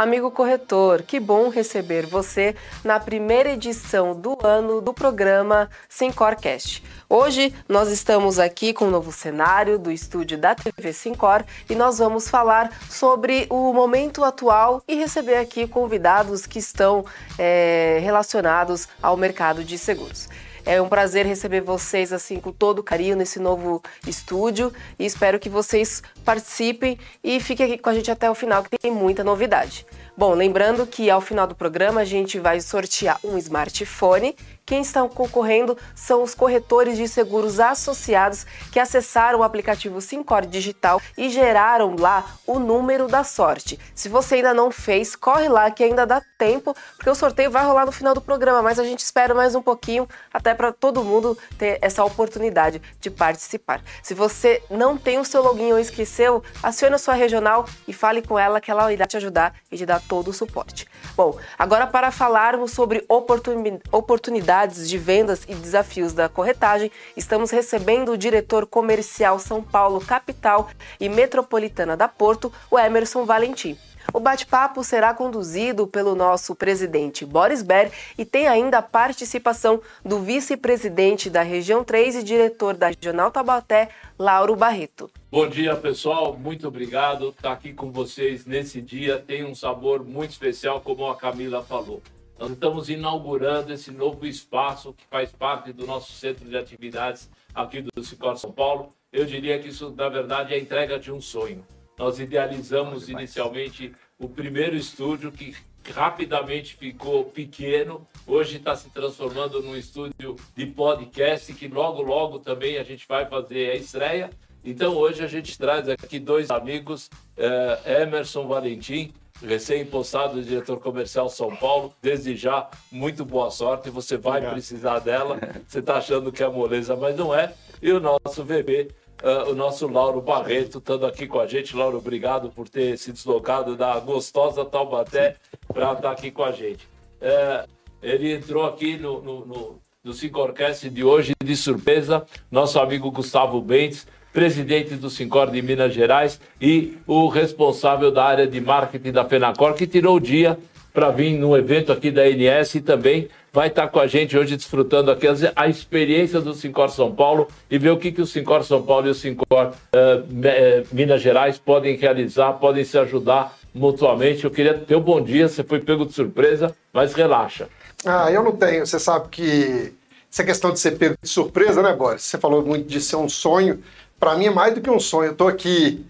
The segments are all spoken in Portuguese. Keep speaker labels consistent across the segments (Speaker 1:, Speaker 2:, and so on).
Speaker 1: Amigo corretor, que bom receber você na primeira edição do ano do programa Sincorcast. Hoje nós estamos aqui com um novo cenário do estúdio da TV Sincor e nós vamos falar sobre o momento atual e receber aqui convidados que estão é, relacionados ao mercado de seguros. É um prazer receber vocês assim com todo carinho nesse novo estúdio e espero que vocês participem e fiquem aqui com a gente até o final que tem muita novidade. Bom, lembrando que ao final do programa a gente vai sortear um smartphone quem está concorrendo são os corretores de seguros associados que acessaram o aplicativo Sincor Digital e geraram lá o número da sorte. Se você ainda não fez, corre lá que ainda dá tempo, porque o sorteio vai rolar no final do programa, mas a gente espera mais um pouquinho até para todo mundo ter essa oportunidade de participar. Se você não tem o seu login ou esqueceu, acione a sua regional e fale com ela que ela irá te ajudar e te dar todo o suporte. Bom, agora para falarmos sobre oportunidades de vendas e desafios da corretagem, estamos recebendo o diretor comercial São Paulo Capital e Metropolitana da Porto, o Emerson Valentim. O bate-papo será conduzido pelo nosso presidente Boris Ber e tem ainda a participação do vice-presidente da região 3 e diretor da Regional Tabaté, Lauro Barreto.
Speaker 2: Bom dia, pessoal. Muito obrigado estar aqui com vocês nesse dia. Tem um sabor muito especial, como a Camila falou. Nós estamos inaugurando esse novo espaço que faz parte do nosso centro de atividades aqui do Cicor São Paulo. Eu diria que isso, na verdade, é a entrega de um sonho. Nós idealizamos inicialmente o primeiro estúdio que rapidamente ficou pequeno, hoje está se transformando num estúdio de podcast que logo, logo também a gente vai fazer a estreia. Então hoje a gente traz aqui dois amigos, eh, Emerson Valentim, recém-impostado diretor comercial São Paulo. Desde já, muito boa sorte. Você vai Obrigado. precisar dela. Você está achando que é moleza, mas não é. E o nosso VB, uh, ah, o nosso Lauro Barreto, estando aqui com a gente. Lauro, obrigado por ter se deslocado da gostosa Taubaté para estar tá aqui com a gente. Uh, ele entrou aqui no, no, no, no Orquestra de hoje de surpresa, nosso amigo Gustavo Bentes presidente do Sincor de Minas Gerais e o responsável da área de marketing da Fenacor, que tirou o dia para vir no evento aqui da NS e também vai estar com a gente hoje desfrutando aqui a experiência do Sincor São Paulo e ver o que, que o Sincor São Paulo e o Sincor uh, Minas Gerais podem realizar, podem se ajudar mutuamente. Eu queria ter um bom dia, você foi pego de surpresa, mas relaxa.
Speaker 3: Ah, eu não tenho. Você sabe que essa questão de ser pego de surpresa, né, Boris? Você falou muito de ser um sonho para mim é mais do que um sonho. Eu estou aqui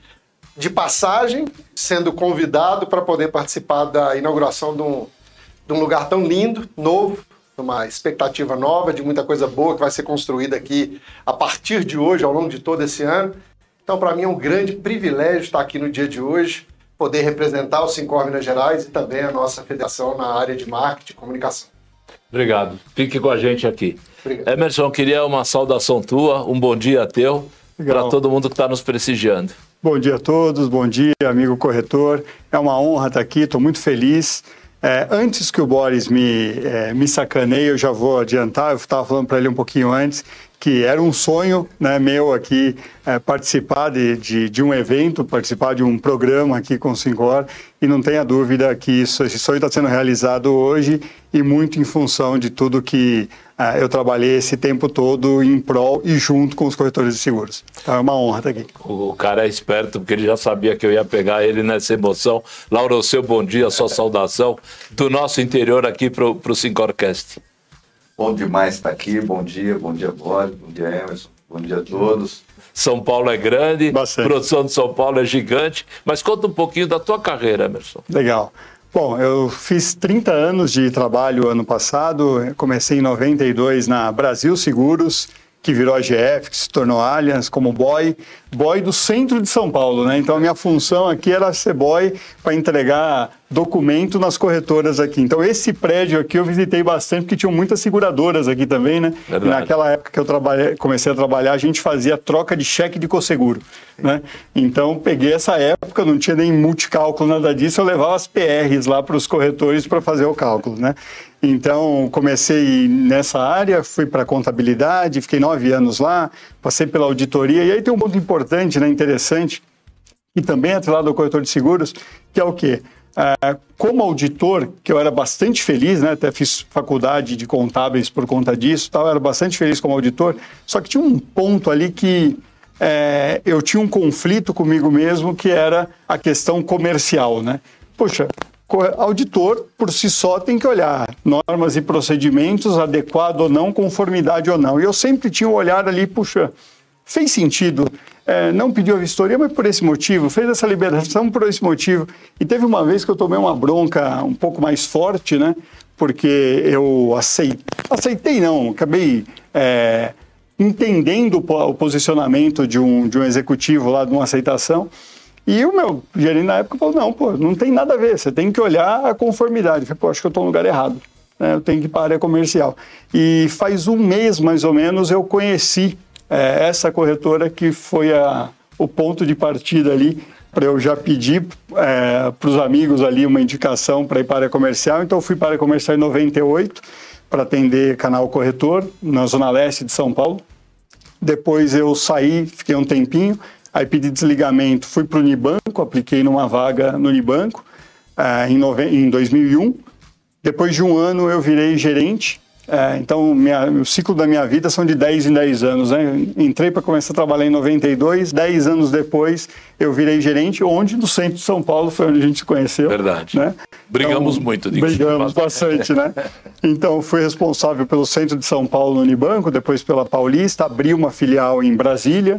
Speaker 3: de passagem, sendo convidado para poder participar da inauguração de um, de um lugar tão lindo, novo, uma expectativa nova de muita coisa boa que vai ser construída aqui a partir de hoje, ao longo de todo esse ano. Então, para mim é um grande privilégio estar aqui no dia de hoje, poder representar o Sincor Minas Gerais e também a nossa federação na área de marketing e comunicação.
Speaker 2: Obrigado. Fique com a gente aqui. Obrigado. Emerson, queria uma saudação tua, um bom dia teu para todo mundo que está nos prestigiando.
Speaker 4: Bom dia a todos, bom dia, amigo corretor. É uma honra estar aqui, estou muito feliz. É, antes que o Boris me, é, me sacaneie, eu já vou adiantar, eu estava falando para ele um pouquinho antes, que era um sonho né, meu aqui é, participar de, de, de, um evento, participar de um programa aqui com o Sincor, e não tenha dúvida que isso, esse sonho está sendo realizado hoje e muito em função de tudo que eu trabalhei esse tempo todo em prol e junto com os corretores de seguros. Então é uma honra estar aqui.
Speaker 2: O cara é esperto porque ele já sabia que eu ia pegar ele nessa emoção. Laura, seu bom dia, sua saudação do nosso interior aqui para o Sincorcast.
Speaker 5: Bom demais estar aqui. Bom dia, bom dia, Boris, bom dia, Emerson, bom dia a todos.
Speaker 2: São Paulo é grande, Bastante. produção de São Paulo é gigante. Mas conta um pouquinho da tua carreira, Emerson.
Speaker 4: Legal. Bom, eu fiz 30 anos de trabalho ano passado. Comecei em 92 na Brasil Seguros que virou a GF, que se tornou Allianz, como boy, boy do centro de São Paulo, né? Então a minha função aqui era ser boy para entregar documento nas corretoras aqui. Então esse prédio aqui eu visitei bastante porque tinham muitas seguradoras aqui também, né? naquela época que eu trabalhei, comecei a trabalhar, a gente fazia troca de cheque de cosseguro, né? Então peguei essa época, não tinha nem multicálculo nada disso, eu levava as PRs lá para os corretores para fazer o cálculo, né? Então, comecei nessa área, fui para contabilidade, fiquei nove anos lá, passei pela auditoria. E aí tem um ponto importante, né, interessante, e também atrelado ao corretor de seguros, que é o quê? é, como auditor, que eu era bastante feliz, né? até fiz faculdade de contábeis por conta disso, tal, eu era bastante feliz como auditor, só que tinha um ponto ali que é, eu tinha um conflito comigo mesmo, que era a questão comercial. Né? Poxa, auditor, por si só, tem que olhar normas e procedimentos, adequado ou não, conformidade ou não. E eu sempre tinha um olhar ali, puxa, fez sentido. É, não pediu a vistoria, mas por esse motivo, fez essa liberação por esse motivo. E teve uma vez que eu tomei uma bronca um pouco mais forte, né? Porque eu aceitei, aceitei não, acabei é, entendendo o posicionamento de um, de um executivo lá de uma aceitação. E o meu gerente na época falou: não, pô, não tem nada a ver, você tem que olhar a conformidade. Eu falei, pô, acho que eu estou no lugar errado. Né? Eu tenho que ir para a área comercial. E faz um mês mais ou menos eu conheci é, essa corretora que foi a, o ponto de partida ali para eu já pedir é, para os amigos ali uma indicação para ir para a área comercial. Então, eu fui para a área comercial em 98 para atender canal corretor na zona leste de São Paulo. Depois eu saí, fiquei um tempinho, aí pedi desligamento, fui para o Unibanco, apliquei numa vaga no Unibanco é, em, nove... em 2001. Depois de um ano eu virei gerente é, então, minha, o ciclo da minha vida são de 10 em 10 anos. Né? Entrei para começar a trabalhar em 92, 10 anos depois eu virei gerente, onde no centro de São Paulo foi onde a gente se conheceu.
Speaker 2: Verdade. Né? Brigamos
Speaker 4: então,
Speaker 2: muito.
Speaker 4: Brigamos bastante, né? Então, fui responsável pelo centro de São Paulo no Unibanco, depois pela Paulista, abri uma filial em Brasília,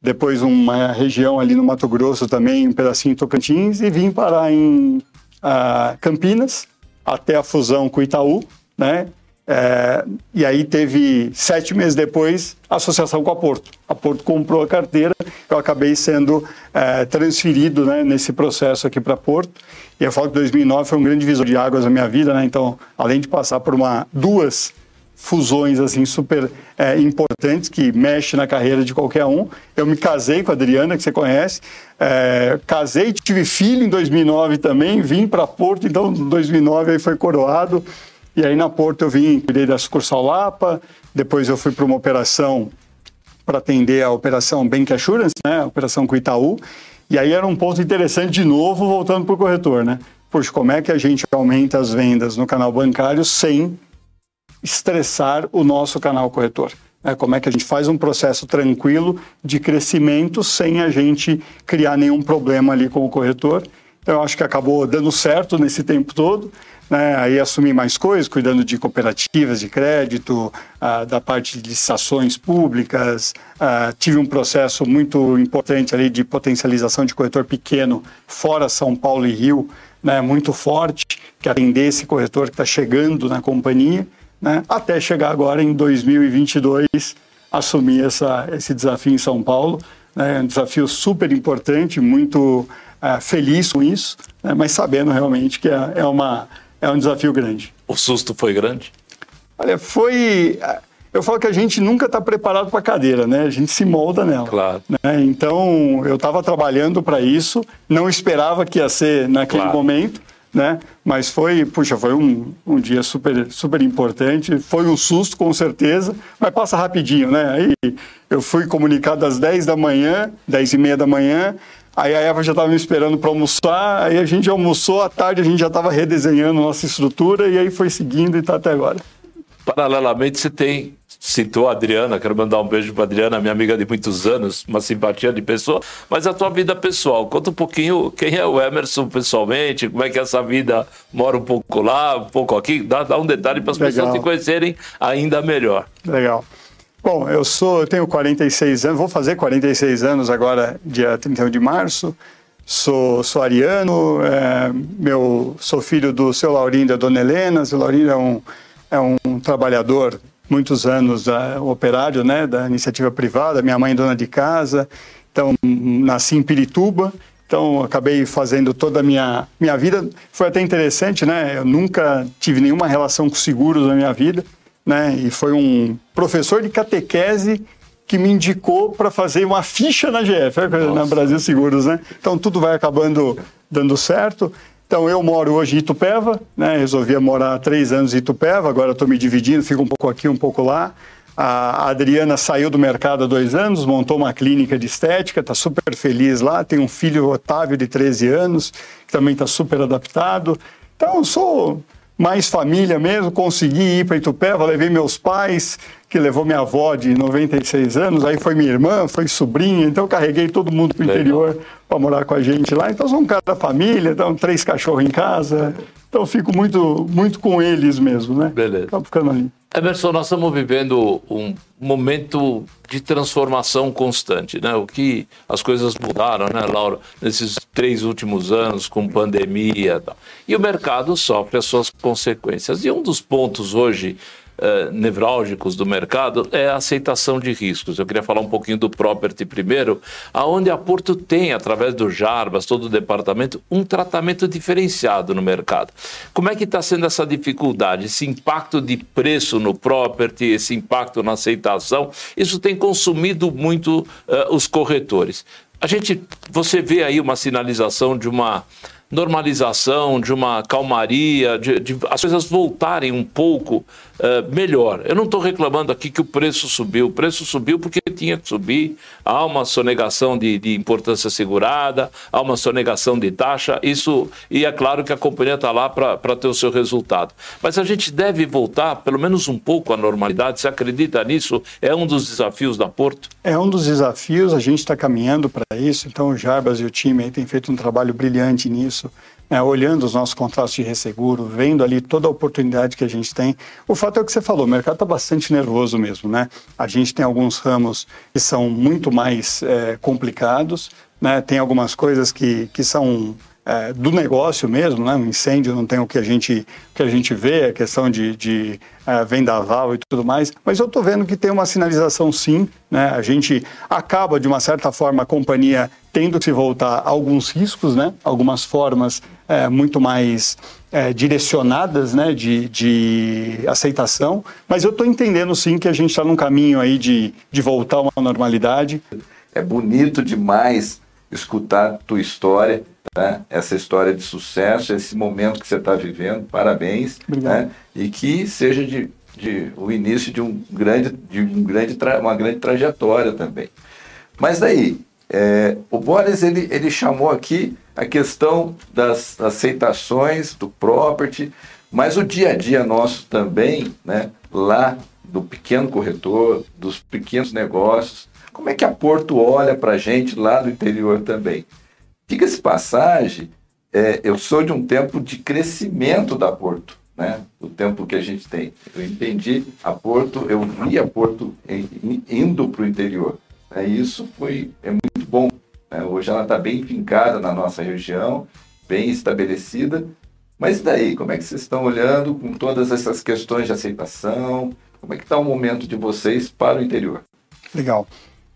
Speaker 4: depois uma região ali no Mato Grosso também, um pedacinho em Tocantins, e vim parar em uh, Campinas, até a fusão com Itaú, né? É, e aí teve, sete meses depois, associação com a Porto. A Porto comprou a carteira, eu acabei sendo é, transferido né, nesse processo aqui para Porto. E eu falo que 2009 foi um grande divisor de águas na minha vida, né? Então, além de passar por uma, duas fusões assim super é, importantes que mexe na carreira de qualquer um. Eu me casei com a Adriana, que você conhece. É, casei, tive filho em 2009 também, vim para Porto, então 2009 aí foi coroado. E aí na Porto eu vim, cuidei da sucursal Lapa, depois eu fui para uma operação para atender a operação Bank Assurance, né, a operação com Itaú. E aí era um ponto interessante de novo, voltando para o corretor, né? Poxa, como é que a gente aumenta as vendas no canal bancário sem estressar o nosso canal corretor? É, como é que a gente faz um processo tranquilo de crescimento sem a gente criar nenhum problema ali com o corretor? Então, eu acho que acabou dando certo nesse tempo todo. Né? Aí assumi mais coisas, cuidando de cooperativas de crédito, ah, da parte de licitações públicas. Ah, tive um processo muito importante ali de potencialização de corretor pequeno fora São Paulo e Rio, né? muito forte, que atender esse corretor que está chegando na companhia, né? até chegar agora em 2022, assumir essa, esse desafio em São Paulo. Né? Um desafio super importante, muito uh, feliz com isso, né? mas sabendo realmente que é, é uma é um desafio grande.
Speaker 2: O susto foi grande?
Speaker 4: Olha, foi. Eu falo que a gente nunca está preparado para a cadeira, né? A gente se molda nela.
Speaker 2: Claro.
Speaker 4: Né? Então, eu estava trabalhando para isso, não esperava que ia ser naquele claro. momento, né? Mas foi, puxa, foi um, um dia super, super importante. Foi um susto, com certeza, mas passa rapidinho, né? Aí eu fui comunicado às 10 da manhã, 10 e meia da manhã, Aí a Eva já estava me esperando para almoçar, aí a gente almoçou, à tarde a gente já estava redesenhando nossa estrutura e aí foi seguindo e está até agora.
Speaker 2: Paralelamente, você tem, citou a Adriana, quero mandar um beijo para Adriana, minha amiga de muitos anos, uma simpatia de pessoa, mas a tua vida pessoal, conta um pouquinho quem é o Emerson pessoalmente, como é que essa vida mora um pouco lá, um pouco aqui, dá, dá um detalhe para as pessoas te conhecerem ainda melhor.
Speaker 4: Legal. Bom, eu sou, eu tenho 46 anos, vou fazer 46 anos agora, dia 31 de março. Sou, sou ariano, é, meu, sou filho do seu Laurindo e da dona Helena. Seu Laurindo é um, é um trabalhador, muitos anos, operário né, da iniciativa privada. Minha mãe é dona de casa, então nasci em Pirituba. Então, acabei fazendo toda a minha, minha vida. Foi até interessante, né? Eu nunca tive nenhuma relação com seguros na minha vida né? E foi um professor de catequese que me indicou para fazer uma ficha na GF, na Brasil Seguros, né? Então tudo vai acabando dando certo. Então eu moro hoje em Itupeva, né? Resolvi morar há três anos em Itupeva, agora estou me dividindo, fico um pouco aqui, um pouco lá. A Adriana saiu do mercado há dois anos, montou uma clínica de estética, está super feliz lá. Tem um filho, Otávio, de 13 anos, que também está super adaptado. Então, sou mais família mesmo, consegui ir para Itupeva, levei meus pais, que levou minha avó de 96 anos, aí foi minha irmã, foi sobrinha, então carreguei todo mundo para o interior para morar com a gente lá. Então sou um cara da família, então três cachorros em casa, então fico muito, muito com eles mesmo, né?
Speaker 2: Beleza.
Speaker 4: Estou ficando ali.
Speaker 2: Emerson, nós estamos vivendo um momento de transformação constante, né? O que as coisas mudaram, né, Laura, nesses três últimos anos com pandemia e tal. E o mercado sofre as suas consequências. E um dos pontos hoje uh, nevrálgicos do mercado é a aceitação de riscos. Eu queria falar um pouquinho do property primeiro, aonde a Porto tem, através do Jarbas, todo o departamento, um tratamento diferenciado no mercado. Como é que está sendo essa dificuldade, esse impacto de preço no property, esse impacto na aceitação? Isso tem consumido muito uh, os corretores. A gente, você vê aí uma sinalização de uma normalização, de uma calmaria, de, de as coisas voltarem um pouco uh, melhor. Eu não estou reclamando aqui que o preço subiu. O preço subiu porque tinha que subir. Há uma sonegação de, de importância segurada, há uma sonegação de taxa. Isso e é claro que a companhia está lá para ter o seu resultado. Mas a gente deve voltar, pelo menos um pouco, à normalidade. Você acredita nisso? É um dos desafios da Porto?
Speaker 4: É um dos desafios. A gente está caminhando para isso. Então o Jarbas e o time aí têm feito um trabalho brilhante nisso isso, né, olhando os nossos contratos de resseguro, vendo ali toda a oportunidade que a gente tem. O fato é o que você falou, o mercado está bastante nervoso mesmo, né? A gente tem alguns ramos que são muito mais é, complicados, né? Tem algumas coisas que, que são é, do negócio mesmo, né? Um incêndio não tem o que a gente, que a gente vê, a questão de, de é, vendaval e tudo mais, mas eu estou vendo que tem uma sinalização sim, né? A gente acaba, de uma certa forma, a companhia tendo que se voltar a alguns riscos, né? Algumas formas é, muito mais é, direcionadas né, de, de aceitação, mas eu estou entendendo sim que a gente está num caminho aí de, de voltar a uma normalidade.
Speaker 5: É bonito demais escutar tua história né? essa história de sucesso, esse momento que você está vivendo. Parabéns. Né? E que seja de, de, o início de, um grande, de um grande uma grande trajetória também. Mas daí, é, o Boris ele, ele chamou aqui a questão das aceitações do property, mas o dia a dia nosso também, né, lá do pequeno corretor, dos pequenos negócios, como é que a Porto olha para a gente lá do interior também? Diga-se passagem, é, eu sou de um tempo de crescimento da Porto, né? O tempo que a gente tem. Eu entendi a Porto, eu vi a Porto indo para o interior. Né? Isso foi é muito bom. Né? Hoje ela está bem fincada na nossa região, bem estabelecida. Mas daí, como é que vocês estão olhando com todas essas questões de aceitação? Como é que está o momento de vocês para o interior?
Speaker 4: Legal.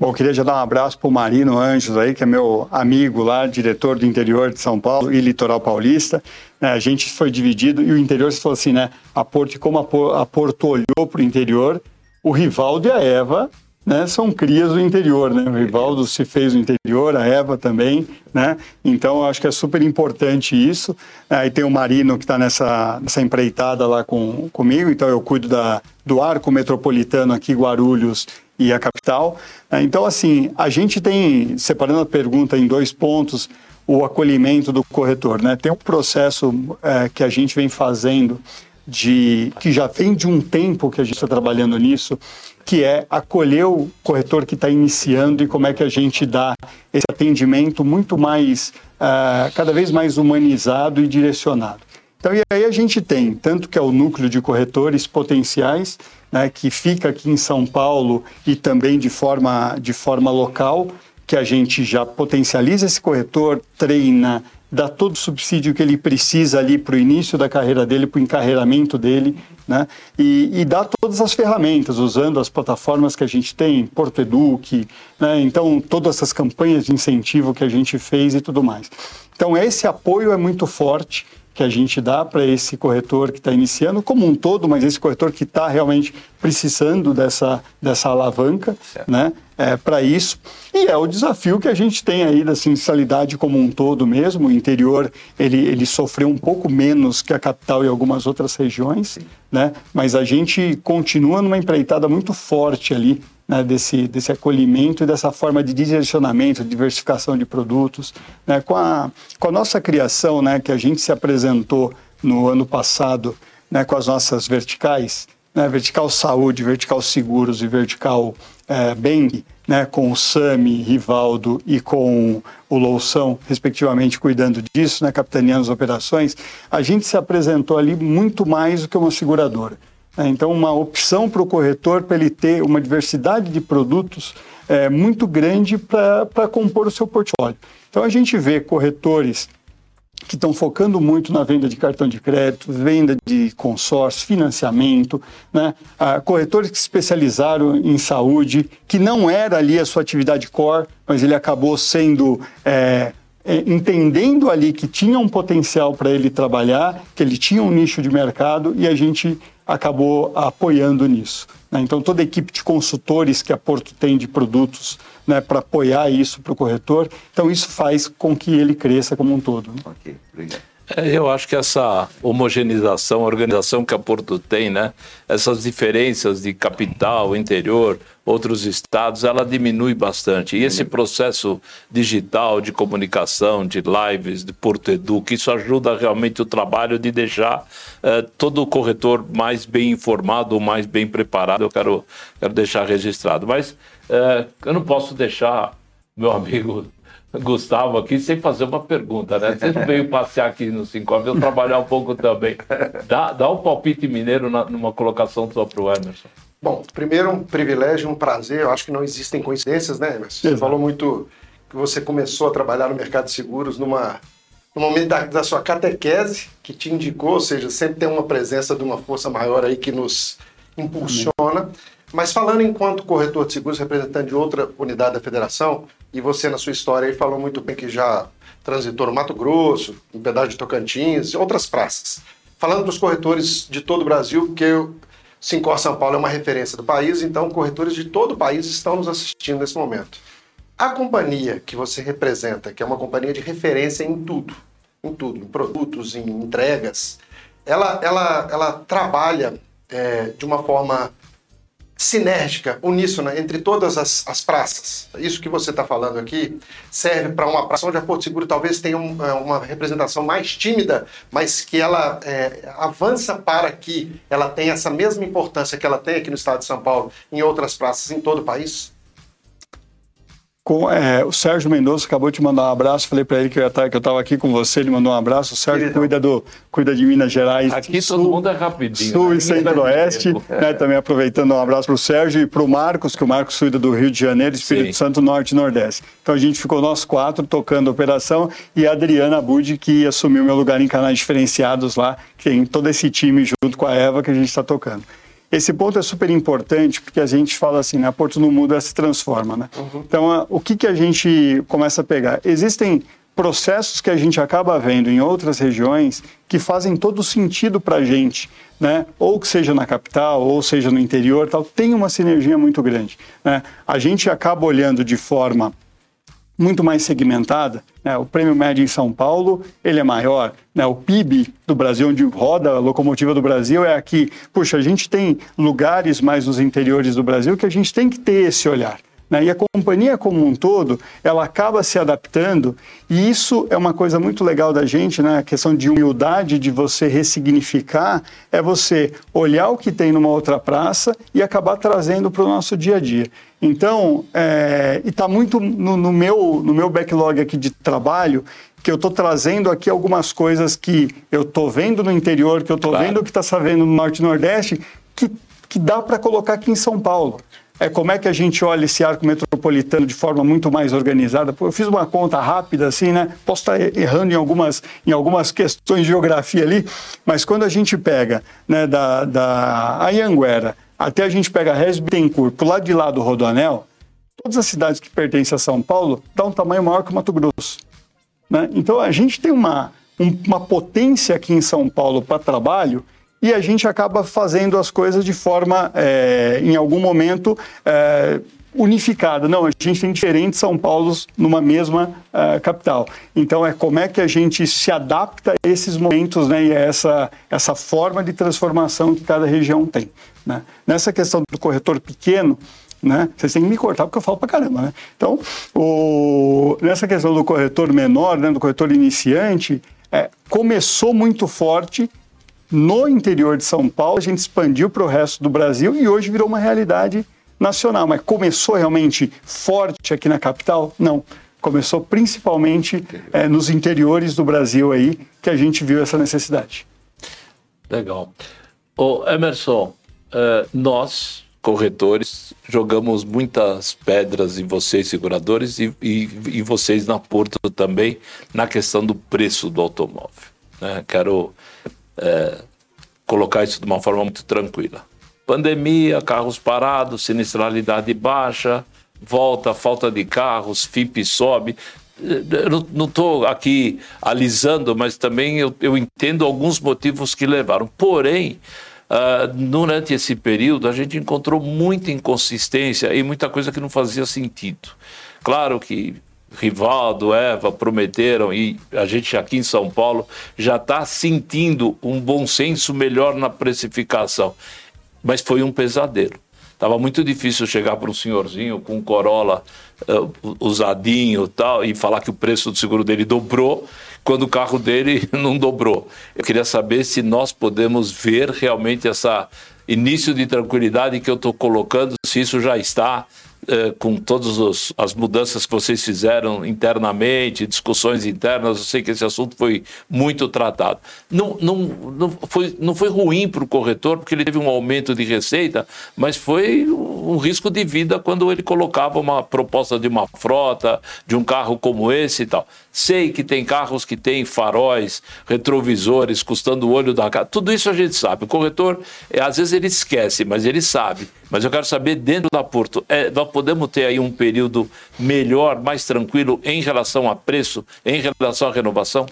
Speaker 4: Bom, queria já dar um abraço para o Marino Anjos aí, que é meu amigo lá, diretor do interior de São Paulo e litoral paulista. É, a gente foi dividido e o interior se falou assim, né? A Porto, como a Porto olhou para o interior, o Rivaldo e a Eva né, são crias do interior, né? O Rivaldo se fez no interior, a Eva também, né? Então acho que é super importante isso. Aí tem o Marino que está nessa, nessa empreitada lá com, comigo, então eu cuido da, do arco metropolitano aqui, Guarulhos e a capital. É, então, assim, a gente tem, separando a pergunta em dois pontos, o acolhimento do corretor. Né? Tem um processo é, que a gente vem fazendo, de que já vem de um tempo que a gente está trabalhando nisso, que é acolher o corretor que está iniciando e como é que a gente dá esse atendimento muito mais, uh, cada vez mais humanizado e direcionado. Então, e aí a gente tem, tanto que é o núcleo de corretores potenciais, né, que fica aqui em São Paulo e também de forma, de forma local, que a gente já potencializa esse corretor, treina, dá todo o subsídio que ele precisa ali para o início da carreira dele, para o encarreiramento dele, né? E, e, dá todas as ferramentas, usando as plataformas que a gente tem, Porto Eduque, né? Então, todas essas campanhas de incentivo que a gente fez e tudo mais. Então, esse apoio é muito forte que a gente dá para esse corretor que está iniciando, como um todo, mas esse corretor que está realmente precisando dessa, dessa alavanca né, é, para isso. E é o desafio que a gente tem aí da sinistralidade como um todo mesmo. O interior ele, ele sofreu um pouco menos que a capital e algumas outras regiões, né, mas a gente continua numa empreitada muito forte ali né, desse, desse acolhimento dessa forma de direcionamento, diversificação de produtos. Né, com, a, com a nossa criação, né, que a gente se apresentou no ano passado né, com as nossas verticais, né, vertical saúde, vertical seguros e vertical é, bem, né, com o Sami, Rivaldo e com o Loução, respectivamente, cuidando disso, né, capitaneando as operações, a gente se apresentou ali muito mais do que uma seguradora. É, então, uma opção para o corretor para ele ter uma diversidade de produtos é, muito grande para compor o seu portfólio. Então, a gente vê corretores que estão focando muito na venda de cartão de crédito, venda de consórcio, financiamento, né? Ah, corretores que se especializaram em saúde, que não era ali a sua atividade core, mas ele acabou sendo é, é, entendendo ali que tinha um potencial para ele trabalhar, que ele tinha um nicho de mercado e a gente acabou apoiando nisso. Né? Então, toda a equipe de consultores que a Porto tem de produtos né, para apoiar isso para o corretor, então isso faz com que ele cresça como um todo. Né? Ok,
Speaker 2: obrigado. É, eu acho que essa homogeneização, organização que a Porto tem, né, essas diferenças de capital, interior, outros estados, ela diminui bastante. E esse processo digital de comunicação, de lives, de Porto Educa, isso ajuda realmente o trabalho de deixar eh, todo o corretor mais bem informado, mais bem preparado. Eu quero, quero deixar registrado. Mas eh, eu não posso deixar meu amigo Gustavo aqui sem fazer uma pergunta, né? Você não veio passear aqui no Cinco veio trabalhar um pouco também. Dá, dá um palpite mineiro na, numa colocação sua para o Emerson.
Speaker 3: Bom, primeiro um privilégio, um prazer. Eu acho que não existem coincidências, né, Emerson? Você falou muito que você começou a trabalhar no mercado de seguros numa, no momento da, da sua catequese, que te indicou, ou seja, sempre tem uma presença de uma força maior aí que nos impulsiona. Mas falando enquanto corretor de seguros, representante de outra unidade da federação, e você na sua história aí falou muito bem que já transitou no Mato Grosso, em pedágio de Tocantins, outras praças. Falando dos corretores de todo o Brasil, porque o Sincor São Paulo é uma referência do país, então corretores de todo o país estão nos assistindo nesse momento. A companhia que você representa, que é uma companhia de referência em tudo, em tudo, em produtos, em entregas, ela, ela, ela trabalha é, de uma forma sinérgica, uníssona entre todas as, as praças. Isso que você está falando aqui serve para uma praça onde a Porto Seguro talvez tenha um, é, uma representação mais tímida, mas que ela é, avança para que ela tenha essa mesma importância que ela tem aqui no estado de São Paulo em outras praças em todo o país?
Speaker 4: Com, é, o Sérgio Mendonça acabou de mandar um abraço, falei para ele que eu estava aqui com você, ele mandou um abraço. O Sérgio cuida, do, cuida de Minas Gerais.
Speaker 2: Aqui sul, todo mundo é rapidinho.
Speaker 4: Sul né? e centro-oeste. Né, também aproveitando um abraço para o Sérgio e para o Marcos, que o Marcos cuida do Rio de Janeiro, Espírito Sim. Santo, Norte e Nordeste. Então a gente ficou nós quatro tocando a operação e a Adriana Budi, que assumiu meu lugar em canais diferenciados lá, que tem todo esse time junto com a Eva que a gente está tocando. Esse ponto é super importante porque a gente fala assim, né? Porto não muda, ela se transforma, né? Uhum. Então, o que, que a gente começa a pegar? Existem processos que a gente acaba vendo em outras regiões que fazem todo sentido para a gente, né? ou que seja na capital, ou seja no interior, tal, tem uma sinergia muito grande. Né? A gente acaba olhando de forma muito mais segmentada. Né? O prêmio médio em São Paulo ele é maior. Né? O PIB do Brasil, onde roda a locomotiva do Brasil, é aqui. Puxa, a gente tem lugares mais nos interiores do Brasil que a gente tem que ter esse olhar. Né? E a companhia como um todo, ela acaba se adaptando, e isso é uma coisa muito legal da gente, né? a questão de humildade, de você ressignificar, é você olhar o que tem numa outra praça e acabar trazendo para o nosso dia a dia. Então, é, e está muito no, no, meu, no meu backlog aqui de trabalho, que eu estou trazendo aqui algumas coisas que eu estou vendo no interior, que eu estou claro. vendo que está sabendo no Norte e Nordeste, que, que dá para colocar aqui em São Paulo é como é que a gente olha esse arco metropolitano de forma muito mais organizada. Eu fiz uma conta rápida assim, né? Posso estar errando em algumas, em algumas questões de geografia ali, mas quando a gente pega né, da, da Anhanguera até a gente pega Regis Bittencourt, pro lado de lá do Rodoanel, todas as cidades que pertencem a São Paulo dá um tamanho maior que o Mato Grosso. Né? Então a gente tem uma, um, uma potência aqui em São Paulo para trabalho e a gente acaba fazendo as coisas de forma, é, em algum momento, é, unificada. Não, a gente tem diferentes São Paulos numa mesma uh, capital. Então, é como é que a gente se adapta a esses momentos né, e a essa, essa forma de transformação que cada região tem. Né? Nessa questão do corretor pequeno, né? Vocês têm que me cortar porque eu falo pra caramba, né? Então, o... nessa questão do corretor menor, né, do corretor iniciante, é, começou muito forte no interior de São Paulo, a gente expandiu para o resto do Brasil e hoje virou uma realidade nacional, mas começou realmente forte aqui na capital? Não. Começou principalmente é, nos interiores do Brasil aí que a gente viu essa necessidade.
Speaker 2: Legal. O Emerson, uh, nós corretores jogamos muitas pedras em vocês seguradores e, e, e vocês na Porto também na questão do preço do automóvel. Né? Quero é, colocar isso de uma forma muito tranquila pandemia, carros parados, sinistralidade baixa, volta, falta de carros, FIP sobe. Eu não estou aqui alisando, mas também eu, eu, entendo alguns motivos que levaram. Porém, uh, durante esse período, a gente encontrou muita inconsistência e muita coisa que não fazia sentido. Claro que Rivaldo, Eva prometeram e a gente aqui em São Paulo já está sentindo um bom senso melhor na precificação mas foi um pesadelo. Estava muito difícil chegar para um senhorzinho com um Corolla uh, usadinho tal, e falar que o preço do seguro dele dobrou, quando o carro dele não dobrou. Eu queria saber se nós podemos ver realmente essa início de tranquilidade que eu estou colocando, se isso já está é, com todas as mudanças que vocês fizeram internamente, discussões internas, eu sei que esse assunto foi muito tratado. Não, não, não, foi, não foi ruim para o corretor, porque ele teve um aumento de receita, mas foi um risco de vida quando ele colocava uma proposta de uma frota, de um carro como esse e tal. Sei que tem carros que têm faróis, retrovisores, custando o olho da cara. Tudo isso a gente sabe. O corretor, é, às vezes ele esquece, mas ele sabe. Mas eu quero saber, dentro da Porto, é, nós podemos ter aí um período melhor, mais tranquilo em relação a preço, em relação à renovação?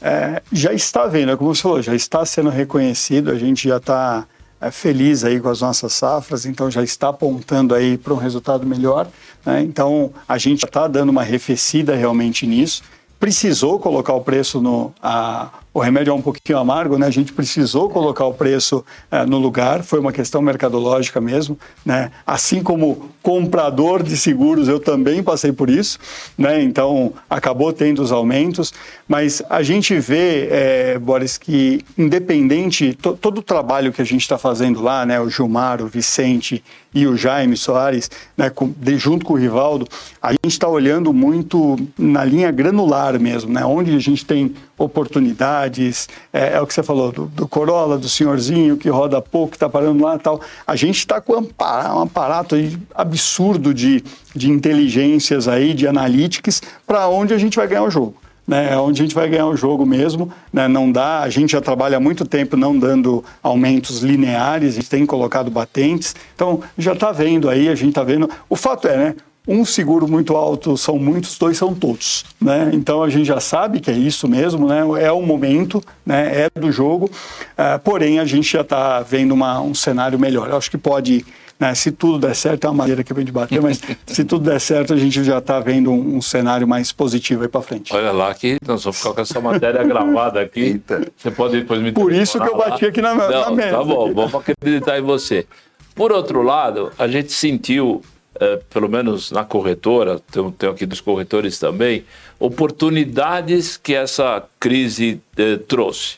Speaker 4: É, já está vendo, é como você falou, já está sendo reconhecido, a gente já está é, feliz aí com as nossas safras, então já está apontando aí para um resultado melhor. Né? Então a gente está dando uma arrefecida realmente nisso. Precisou colocar o preço no. A, o remédio é um pouquinho amargo, né? A gente precisou colocar o preço uh, no lugar, foi uma questão mercadológica mesmo, né? Assim como comprador de seguros, eu também passei por isso, né? Então acabou tendo os aumentos, mas a gente vê, é, Boris, que independente to, todo o trabalho que a gente está fazendo lá, né? O Gilmar, o Vicente e o Jaime Soares, né? Com, de, junto com o Rivaldo, a gente está olhando muito na linha granular mesmo, né? Onde a gente tem oportunidades, é, é, o que você falou, do, do, Corolla, do senhorzinho que roda pouco, que está parando lá e tal. A gente está com um, aparato absurdo de, de inteligências aí, de analytics, para onde a gente vai ganhar o jogo. Né, é onde a gente vai ganhar o jogo mesmo, né, não dá, a gente já trabalha há muito tempo não dando aumentos lineares, a gente tem colocado batentes, então já está vendo aí, a gente está vendo, o fato é, né, um seguro muito alto são muitos, dois são todos, né? Então a gente já sabe que é isso mesmo, né? É o momento, né? É do jogo, uh, porém a gente já está vendo uma, um cenário melhor. Eu acho que pode, né? Se tudo der certo, é uma maneira que eu venho de bater, mas se tudo der certo, a gente já está vendo um, um, cenário mais positivo aí para frente.
Speaker 2: Olha lá que nós vamos ficar com essa matéria gravada aqui. Eita. Você pode depois me
Speaker 4: Por isso que eu bati lá. aqui na, Não, na mesa.
Speaker 2: Tá bom, vamos acreditar em você. Por outro lado, a gente sentiu é, pelo menos na corretora, tenho, tenho aqui dos corretores também, oportunidades que essa crise é, trouxe.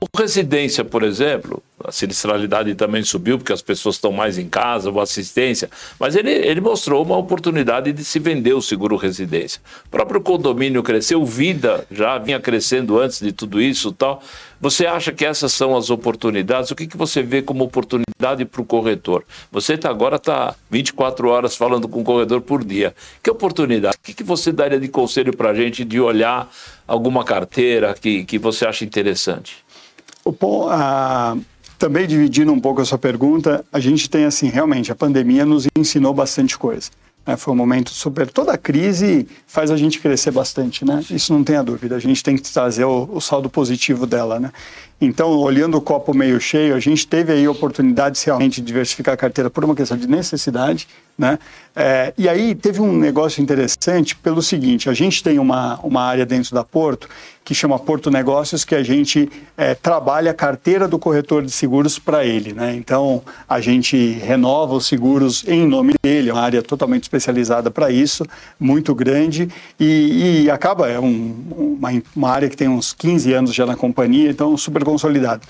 Speaker 2: O residência, por exemplo, a sinistralidade também subiu porque as pessoas estão mais em casa, ou assistência, mas ele, ele mostrou uma oportunidade de se vender o seguro residência. O próprio condomínio cresceu, vida já vinha crescendo antes de tudo isso tal. Você acha que essas são as oportunidades? O que, que você vê como oportunidade para o corretor? Você tá, agora está 24 horas falando com o corretor por dia. Que oportunidade? O que, que você daria de conselho para a gente de olhar alguma carteira que, que você acha interessante?
Speaker 4: Bom, ah, também dividindo um pouco a sua pergunta, a gente tem assim, realmente, a pandemia nos ensinou bastante coisa. Né? Foi um momento super. Toda crise faz a gente crescer bastante, né? Isso não tem a dúvida. A gente tem que trazer o, o saldo positivo dela, né? Então, olhando o copo meio cheio, a gente teve aí oportunidades realmente de diversificar a carteira por uma questão de necessidade, né? É, e aí teve um negócio interessante pelo seguinte: a gente tem uma, uma área dentro da Porto que chama Porto Negócios, que a gente é, trabalha a carteira do corretor de seguros para ele. Né? Então, a gente renova os seguros em nome dele, é uma área totalmente especializada para isso, muito grande, e, e acaba, é um, uma, uma área que tem uns 15 anos já na companhia, então super consolidada.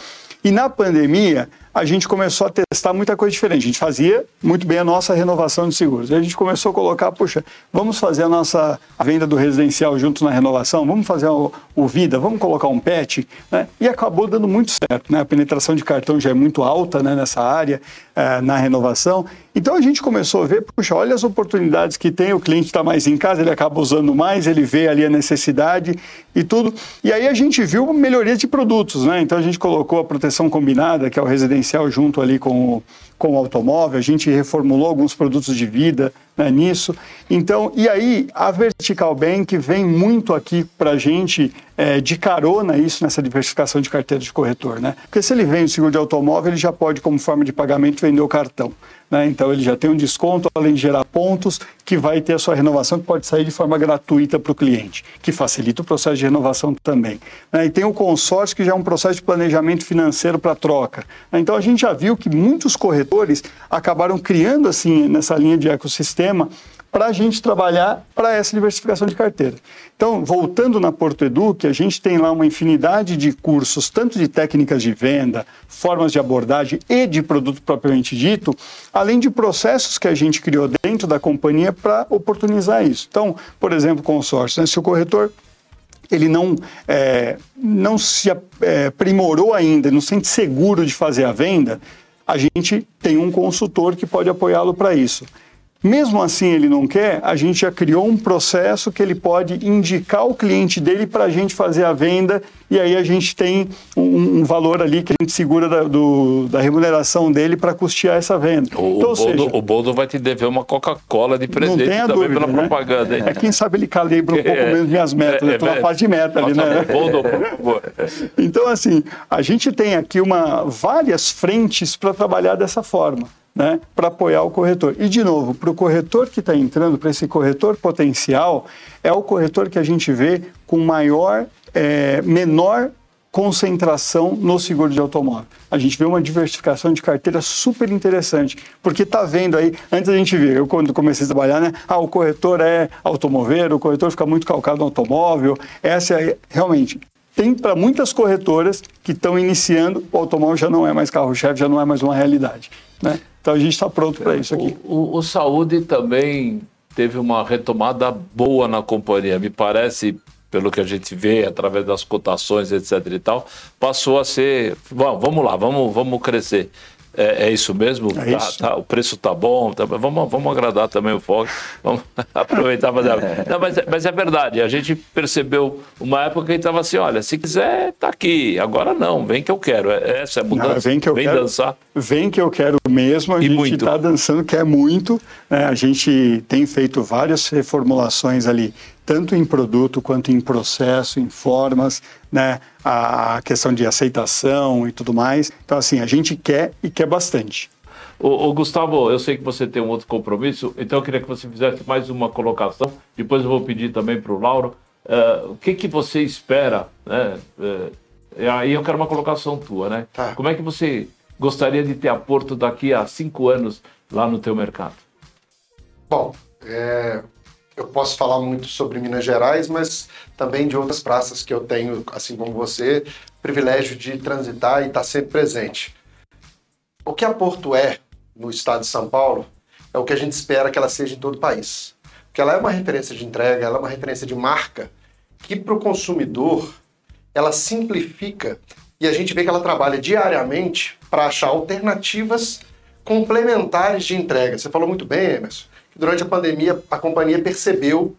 Speaker 4: E na pandemia, a gente começou a testar muita coisa diferente. A gente fazia muito bem a nossa renovação de seguros. E a gente começou a colocar, puxa, vamos fazer a nossa venda do residencial junto na renovação, vamos fazer o, Vida, vamos colocar um PET, né? E acabou dando muito certo, né? A penetração de cartão já é muito alta né, nessa área, é, na renovação. Então a gente começou a ver, puxa, olha as oportunidades que tem, o cliente está mais em casa, ele acaba usando mais, ele vê ali a necessidade e tudo. E aí a gente viu melhorias de produtos, né? Então a gente colocou a proteção combinada, que é o residencial junto ali com o, com o automóvel, a gente reformulou alguns produtos de vida né, nisso. Então, e aí a Vertical Bank vem muito aqui para a gente é, de carona isso nessa diversificação de carteira de corretor, né? Porque se ele vem o seguro de automóvel, ele já pode, como forma de pagamento, vender o cartão. Né? Então ele já tem um desconto, além de gerar pontos, que vai ter a sua renovação, que pode sair de forma gratuita para o cliente, que facilita o processo de renovação também. Né? E tem o consórcio, que já é um processo de planejamento financeiro para troca. Né? Então a gente já viu que muitos corretores acabaram criando assim nessa linha de ecossistema para a gente trabalhar para essa diversificação de carteira. Então, voltando na Porto Edu, que a gente tem lá uma infinidade de cursos, tanto de técnicas de venda, formas de abordagem e de produto propriamente dito, além de processos que a gente criou dentro da companhia para oportunizar isso. Então, por exemplo, consórcio, né? se o corretor ele não, é, não se é, aprimorou ainda, não se sente seguro de fazer a venda, a gente tem um consultor que pode apoiá-lo para isso. Mesmo assim ele não quer, a gente já criou um processo que ele pode indicar o cliente dele para a gente fazer a venda e aí a gente tem um, um valor ali que a gente segura da, do, da remuneração dele para custear essa venda.
Speaker 2: O, então, o, Boldo, seja, o Boldo vai te dever uma Coca-Cola de presente também dúvida, pela né? propaganda. Hein?
Speaker 4: É, quem sabe ele calibra um pouco é, menos minhas metas, é, eu estou é, na fase de meta ali, né? Boldo, por favor. Então, assim, a gente tem aqui uma, várias frentes para trabalhar dessa forma né, para apoiar o corretor. E, de novo, para o corretor que está entrando, para esse corretor potencial, é o corretor que a gente vê com maior, é, menor concentração no seguro de automóvel. A gente vê uma diversificação de carteira super interessante, porque está vendo aí, antes a gente vê, eu quando comecei a trabalhar, né, ah, o corretor é automover, o corretor fica muito calcado no automóvel, essa é realmente tem para muitas corretoras que estão iniciando, o automóvel já não é mais carro-chefe, já não é mais uma realidade. Né? Então a gente está pronto para isso aqui.
Speaker 2: O, o, o, Saúde também teve uma retomada boa na companhia. Me parece, pelo que a gente vê, através das cotações, etc. e tal, passou a ser. Bom, vamos lá, vamos, vamos crescer. É, é, isso mesmo?
Speaker 4: É tá, isso.
Speaker 2: Tá, o preço tá bom, tá, vamos, vamos agradar também o Fox, vamos aproveitar fazer. Não, mas, mas é verdade, a gente percebeu uma época que estava assim: olha, se quiser, tá aqui, agora não, vem que eu quero. É, essa é a mudança. Não,
Speaker 4: vem que eu
Speaker 2: vem
Speaker 4: quero,
Speaker 2: dançar.
Speaker 4: Vem que eu quero mesmo, a e gente está dançando, quer muito. Né? A gente tem feito várias reformulações ali tanto em produto quanto em processo, em formas, né, a questão de aceitação e tudo mais. Então, assim, a gente quer e quer bastante.
Speaker 2: Ô, ô, Gustavo, eu sei que você tem um outro compromisso, então eu queria que você fizesse mais uma colocação. Depois eu vou pedir também para o Lauro. Uh, o que, que você espera? Né? Uh, aí eu quero uma colocação tua, né? Tá. Como é que você gostaria de ter a Porto daqui a cinco anos lá no teu mercado?
Speaker 3: Bom, é, eu posso falar muito sobre Minas Gerais, mas também de outras praças que eu tenho, assim como você, privilégio de transitar e estar sempre presente. O que a Porto é no estado de São Paulo é o que a gente espera que ela seja em todo o país. Porque ela é uma referência de entrega, ela é uma referência de marca que para o consumidor ela simplifica e a gente vê que ela trabalha diariamente para achar alternativas complementares de entrega. Você falou muito bem, Emerson durante a pandemia a companhia percebeu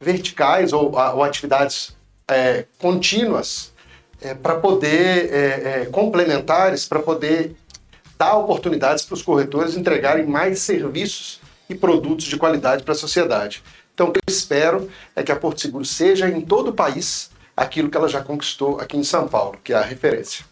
Speaker 3: verticais ou, ou atividades é, contínuas é, para poder, é, é complementares, para poder dar oportunidades para os corretores entregarem mais serviços e produtos de qualidade para a sociedade. Então, o que eu espero é que a Porto Seguro seja em todo o país aquilo que ela já conquistou aqui em São Paulo, que é a referência.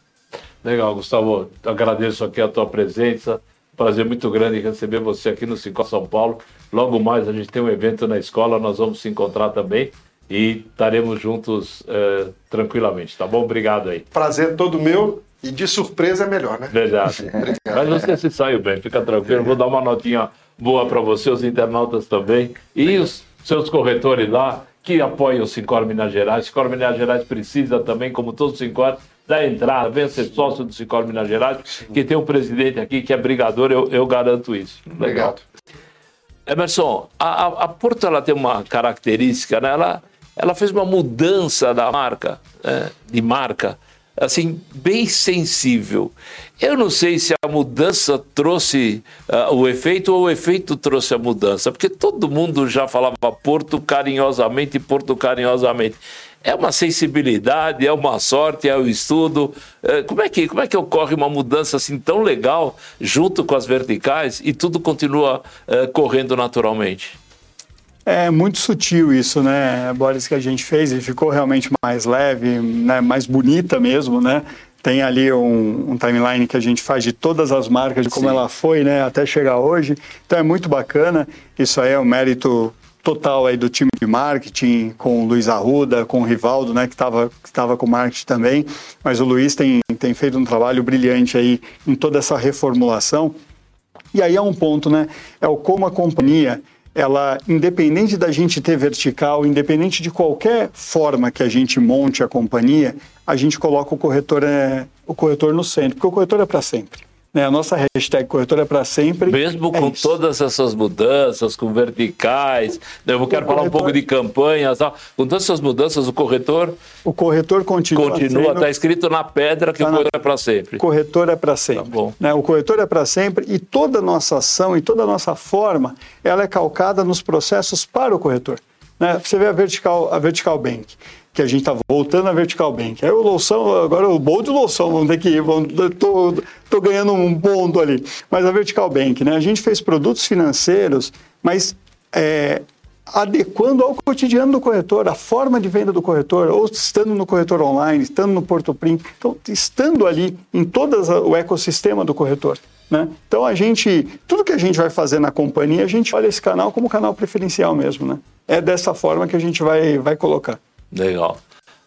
Speaker 2: Legal, Gustavo. Agradeço aqui a tua presença. Prazer muito grande receber você aqui no Cinco São Paulo. Logo mais a gente tem um evento na escola, nós vamos se encontrar também e estaremos juntos é, tranquilamente, tá bom? Obrigado aí.
Speaker 3: Prazer todo meu e de surpresa é melhor, né?
Speaker 2: Verdade. Mas você se saiu bem, fica tranquilo. Vou dar uma notinha boa para você, os internautas também e os seus corretores lá que apoiam o Sincor Minas Gerais. Sincor Minas Gerais precisa também, como todos os Sincor, da entrada, venha ser sócio do Sincor Minas Gerais, que tem um presidente aqui que é brigador, eu, eu garanto isso.
Speaker 3: Legal.
Speaker 2: Emerson, a, a, a Porto ela tem uma característica, né? ela, ela fez uma mudança da marca, né? de marca, assim, bem sensível. Eu não sei se a mudança trouxe uh, o efeito ou o efeito trouxe a mudança, porque todo mundo já falava Porto carinhosamente, Porto carinhosamente. É uma sensibilidade, é uma sorte, é o um estudo. Uh, como, é que, como é que ocorre uma mudança assim tão legal junto com as verticais e tudo continua uh, correndo naturalmente?
Speaker 4: É muito sutil isso, né, Boris, que a gente fez e ficou realmente mais leve, né, mais bonita mesmo, né? Tem ali um, um, timeline que a gente faz de todas as marcas, de como Sim. ela foi, né, até chegar hoje. Então é muito bacana. Isso aí é um mérito total aí do time de marketing, com o Luiz Arruda, com o Rivaldo, né, que estava que tava com marketing também. Mas o Luiz tem, tem feito um trabalho brilhante aí em toda essa reformulação. E aí é um ponto, né? É o como a companhia ela, independente da gente ter vertical, independente de qualquer forma que a gente monte a companhia, a gente coloca o corretor, é, o corretor no centro, porque o corretor é para sempre. Né? A nossa hashtag corretor é para sempre.
Speaker 2: Mesmo é com isso. todas essas mudanças, com verticais, né? eu quero falar um pouco de campanhas, tal. com todas essas mudanças, o corretor.
Speaker 4: O corretor continua.
Speaker 2: Continua, está escrito na pedra que tá o corretor na... é para sempre.
Speaker 4: O corretor é para sempre. Tá bom. Né? O corretor é para sempre e toda a nossa ação e toda a nossa forma ela é calcada nos processos para o corretor. Né? Você vê a Vertical, a Vertical Bank que a gente está voltando a Vertical Bank. Aí o Loução, agora o bom de Loução, vamos ter que ir, estou ganhando um ponto ali. Mas a Vertical Bank, né? A gente fez produtos financeiros, mas é, adequando ao cotidiano do corretor, a forma de venda do corretor, ou estando no corretor online, estando no Porto Prim, então estando ali em todo o ecossistema do corretor. Né? Então a gente, tudo que a gente vai fazer na companhia, a gente olha esse canal como canal preferencial mesmo, né? É dessa forma que a gente vai, vai colocar.
Speaker 2: Legal.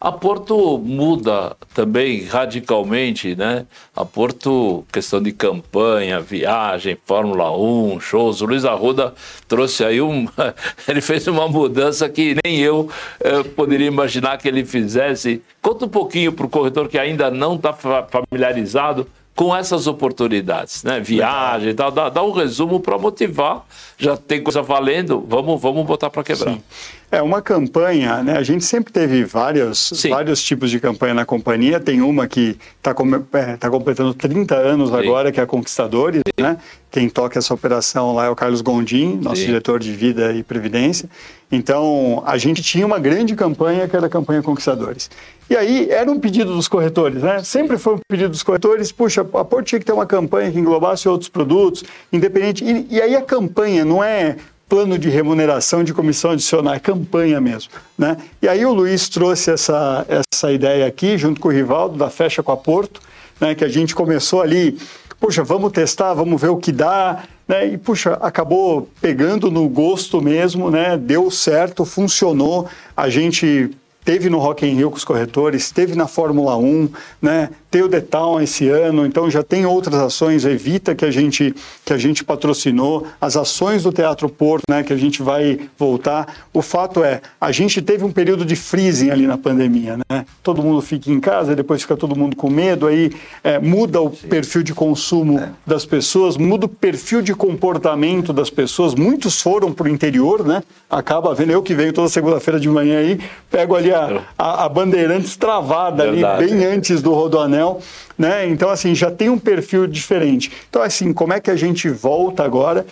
Speaker 2: A Porto muda também radicalmente, né? A Porto, questão de campanha, viagem, Fórmula 1, shows. O Luiz Arruda trouxe aí um. ele fez uma mudança que nem eu eh, poderia imaginar que ele fizesse. Conta um pouquinho para o corretor que ainda não está familiarizado com essas oportunidades, né? Viagem e tal. Dá, dá um resumo para motivar. Já tem coisa valendo, vamos, vamos botar para quebrar. Sim.
Speaker 4: É uma campanha, né? A gente sempre teve vários, vários tipos de campanha na companhia. Tem uma que está é, tá completando 30 anos Sim. agora, que é a Conquistadores, Sim. né? Quem toca essa operação lá é o Carlos Gondim, nosso diretor de Vida e Previdência. Então, a gente tinha uma grande campanha, que era a campanha Conquistadores. E aí, era um pedido dos corretores, né? Sempre foi um pedido dos corretores, puxa, a Porto tinha que ter uma campanha que englobasse outros produtos, independente. E, e aí a campanha não é plano de remuneração de comissão adicional, é campanha mesmo. Né? E aí o Luiz trouxe essa, essa ideia aqui, junto com o Rivaldo, da Fecha com a Porto, né, que a gente começou ali, puxa, vamos testar, vamos ver o que dá, né, e puxa, acabou pegando no gosto mesmo, né, deu certo, funcionou, a gente teve no Rock in Rio com os corretores, teve na Fórmula 1, né? Tem o The Town esse ano, então já tem outras ações, Evita que a gente que a gente patrocinou, as ações do Teatro Porto, né, que a gente vai voltar. O fato é, a gente teve um período de freezing ali na pandemia, né? Todo mundo fica em casa, depois fica todo mundo com medo, aí é, muda o Sim. perfil de consumo é. das pessoas, muda o perfil de comportamento das pessoas. Muitos foram para o interior, né? Acaba vendo eu que venho toda segunda-feira de manhã aí, pego ali a, a, a Bandeirantes travada Verdade. ali bem antes do Rodoanel, né? Então, assim, já tem um perfil diferente. Então, assim, como é que a gente volta agora?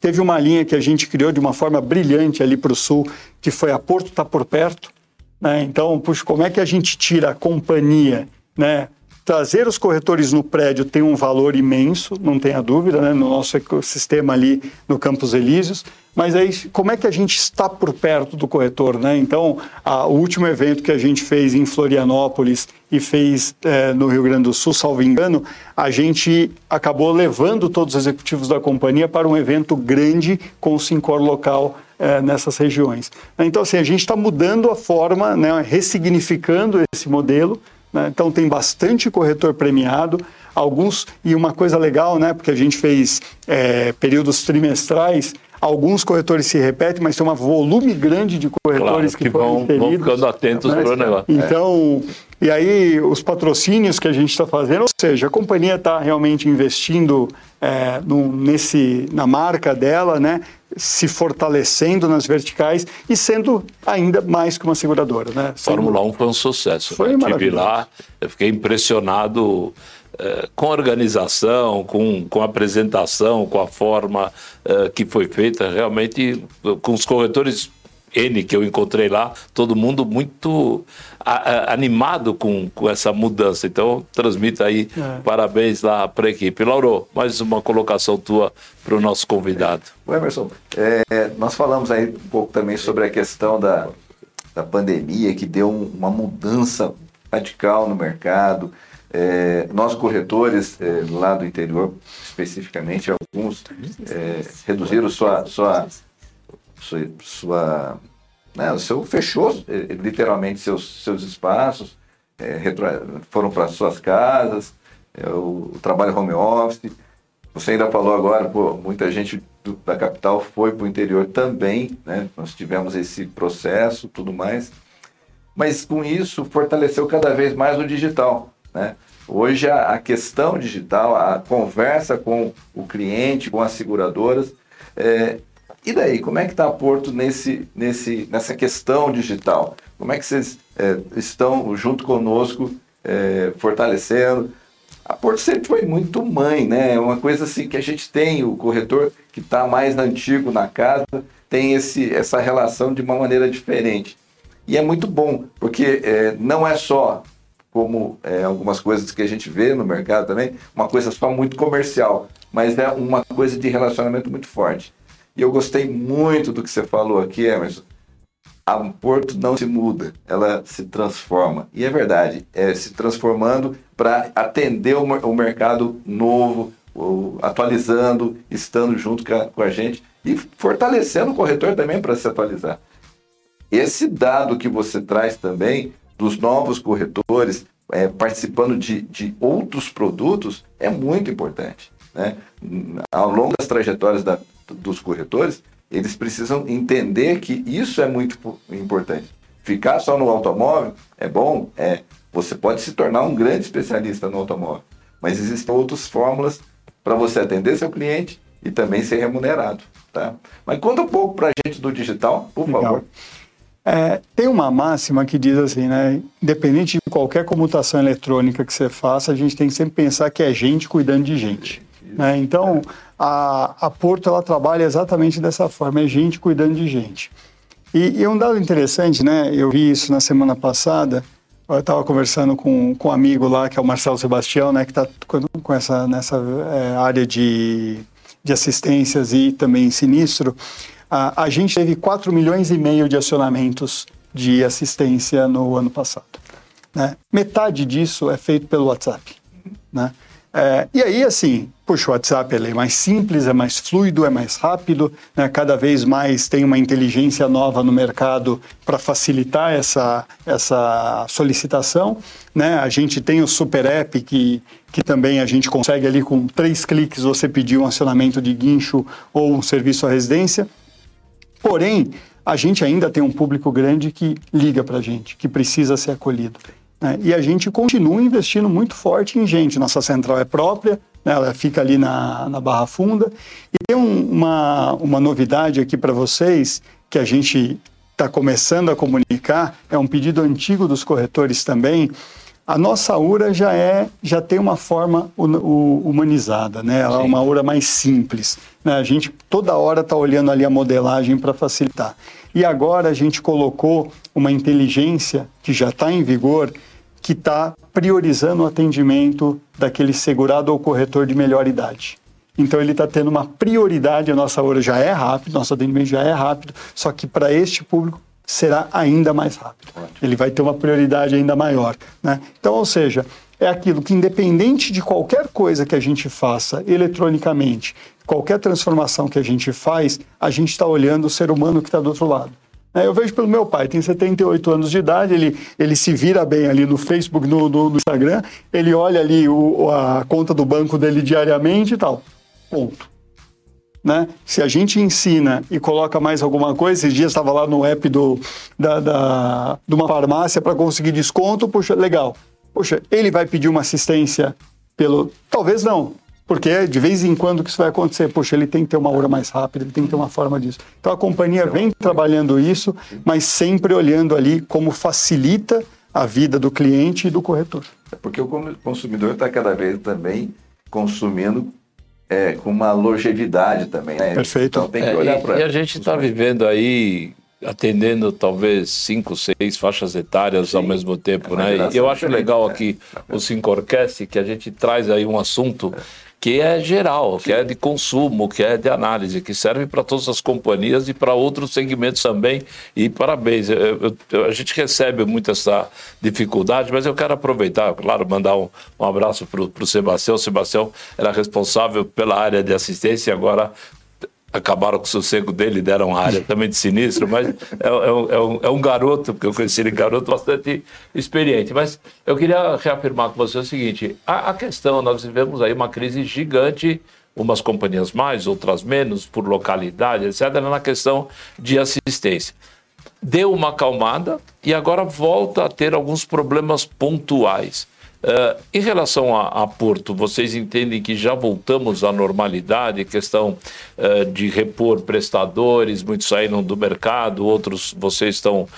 Speaker 4: Teve uma linha que a gente criou de uma forma brilhante ali para o sul, que foi a Porto está por perto. Né? Então, puxa, como é que a gente tira a companhia, né? Trazer os corretores no prédio tem um valor imenso, não tenha dúvida, né, no nosso ecossistema ali no Campos Elíseos. Mas aí, como é que a gente está por perto do corretor, né? Então, a, o último evento que a gente fez em Florianópolis e fez é, no Rio Grande do Sul, salvo engano, a gente acabou levando todos os executivos da companhia para um evento grande com o Sincor local é, nessas regiões. Então, assim, a gente está mudando a forma, né, ressignificando esse modelo. Né? Então, tem bastante corretor premiado alguns e uma coisa legal, né, porque a gente fez é, períodos trimestrais, Alguns corretores se repetem, mas tem um volume grande de corretores
Speaker 2: claro, que, que vão, vão, ficando atentos né? para o negócio.
Speaker 4: Então, é. E aí os patrocínios que a gente está fazendo, ou seja, a companhia está realmente investindo é, no, nesse, na marca dela, né? se fortalecendo nas verticais e sendo ainda mais que uma seguradora. Né?
Speaker 2: Fórmula 1 foi um sucesso. Foi né? Estive lá, eu fiquei impressionado eh, com organização, com, com apresentação, com a forma uh, que foi feita, realmente com os corretores N que eu encontrei lá, todo mundo muito a, a, animado com, com essa mudança. Então, transmita aí é. parabéns lá para a equipe. Lauro, mais uma colocação tua para o nosso convidado.
Speaker 5: É. Emerson, é, nós falamos aí um pouco também sobre a questão da, da pandemia, que deu uma mudança radical no mercado. É, nós corretores é, lá do interior, especificamente, alguns é, reduziram sua, sua, sua, sua né, o seu fechou é, literalmente seus, seus espaços, é, foram para suas casas, é, o, o, trabalho home office. Você ainda falou agora, pô, muita gente do, da capital foi para o interior também, né? Nós tivemos esse processo, tudo mais. Mas com isso fortaleceu cada vez mais o digital. Né? Hoje a, a, questão digital, a conversa com o cliente, com as seguradoras, é, e daí, como é que está Porto nesse, nesse, nessa questão digital? Como é que vocês é, estão junto conosco é, fortalecendo? A Porto sempre foi muito mãe, né? É uma coisa assim que a gente tem, o corretor que está mais antigo na casa, tem esse, essa relação de uma maneira diferente. E é muito bom, porque é, não é só como é, algumas coisas que a gente vê no mercado também, uma coisa só muito comercial, mas é uma coisa de relacionamento muito forte. E eu gostei muito do que você falou aqui, Emerson. A Porto não se muda, ela se transforma. E é verdade, é se transformando para atender o, o, mercado novo, o, atualizando, estando junto com a, com a gente e fortalecendo o corretor também para se atualizar. Esse dado que você traz também dos novos corretores é, participando de, de outros produtos é muito importante. Né? Ao longo das trajetórias da, dos corretores, eles precisam entender que isso é muito importante. Ficar só no automóvel é bom, é. Você pode se tornar um grande especialista no automóvel, mas existem outras fórmulas para você atender seu cliente e também ser remunerado, tá? Mas conta um pouco para a gente do digital, por Legal. favor.
Speaker 4: É, tem uma máxima que diz assim, né? Independente de qualquer comutação eletrônica que você faça, a gente tem que sempre pensar que é gente cuidando de gente. Né? Então, a, a Porto ela trabalha exatamente dessa forma, é gente cuidando de gente. E, e um dado interessante, né? Eu vi isso na semana passada. Eu estava conversando com, com um amigo lá, que é o Marcelo Sebastião, né? Que está com, essa nessa é, área de, de assistências e também sinistro a, a gente teve 4 milhões e meio de acionamentos de assistência no ano passado. Né? Metade disso é feito pelo WhatsApp. Né? É, e aí, assim, puxa, o WhatsApp é mais simples, é mais fluido, é mais rápido, né? cada vez mais tem uma inteligência nova no mercado para facilitar essa, essa solicitação. Né? A gente tem o Super App, que, que também a gente consegue ali com três cliques você pedir um acionamento de guincho ou um serviço à residência. Porém, a gente ainda tem um público grande que liga para a gente, que precisa ser acolhido. Né? E a gente continua investindo muito forte em gente. Nossa central é própria, né? ela fica ali na, na Barra Funda. E tem um, uma, uma novidade aqui para vocês que a gente está começando a comunicar, é um pedido antigo dos corretores também, a nossa URA já é, já tem uma forma humanizada, né? Ela é uma URA mais simples. Né? A gente toda hora está olhando ali a modelagem para facilitar. E agora a gente colocou uma inteligência que já está em vigor, que está priorizando o atendimento daquele segurado ou corretor de melhor idade. Então ele está tendo uma prioridade, a nossa hora já é rápido, nosso atendimento já é rápido, só que para este público será ainda mais rápido. Ele vai ter uma prioridade ainda maior. Né? Então, ou seja, é aquilo que, independente de qualquer coisa que a gente faça eletronicamente, qualquer transformação que a gente faz, a gente está olhando o ser humano que está do outro lado. Eu vejo pelo meu pai, tem 78 anos de idade, ele, ele se vira bem ali no Facebook, no, no, no Instagram, ele olha ali o, a conta do banco dele diariamente e tal. Ponto. Né? Se a gente ensina e coloca mais alguma coisa, esses dias estava lá no app do, da, da, de uma farmácia para conseguir desconto, puxa, legal. Poxa, ele vai pedir uma assistência pelo. Talvez não, porque de vez em quando que isso vai acontecer. Poxa, ele tem que ter uma hora mais rápida, ele tem que ter uma forma disso. Então a companhia vem trabalhando isso, mas sempre olhando ali como facilita a vida do cliente e do corretor.
Speaker 5: É porque o consumidor está cada vez também consumindo é, com uma longevidade também. Né?
Speaker 4: Perfeito.
Speaker 2: Então tem que olhar é, para. E a gente está vivendo aí atendendo talvez cinco, seis faixas etárias Sim, ao mesmo tempo, é né? E eu acho legal aqui o Sincorcast que a gente traz aí um assunto que é geral, que é de consumo, que é de análise, que serve para todas as companhias e para outros segmentos também. E parabéns, eu, eu, a gente recebe muito essa dificuldade, mas eu quero aproveitar, claro, mandar um, um abraço para o Sebastião. O Sebastião era responsável pela área de assistência e agora acabaram com o sossego dele, deram área também de sinistro, mas é, é, é, um, é, um, garoto, porque eu conheci ele garoto bastante experiente. Mas eu queria reafirmar com você o seguinte: a, a questão, nós vivemos aí uma crise gigante, umas companhias mais, outras menos, por localidade, etc., na questão de assistência. Deu uma acalmada e agora volta a ter alguns problemas pontuais. Uh, em relação a, a, Porto, vocês entendem que já voltamos à normalidade, questão uh, de repor prestadores, muitos saíram do mercado, outros vocês estão,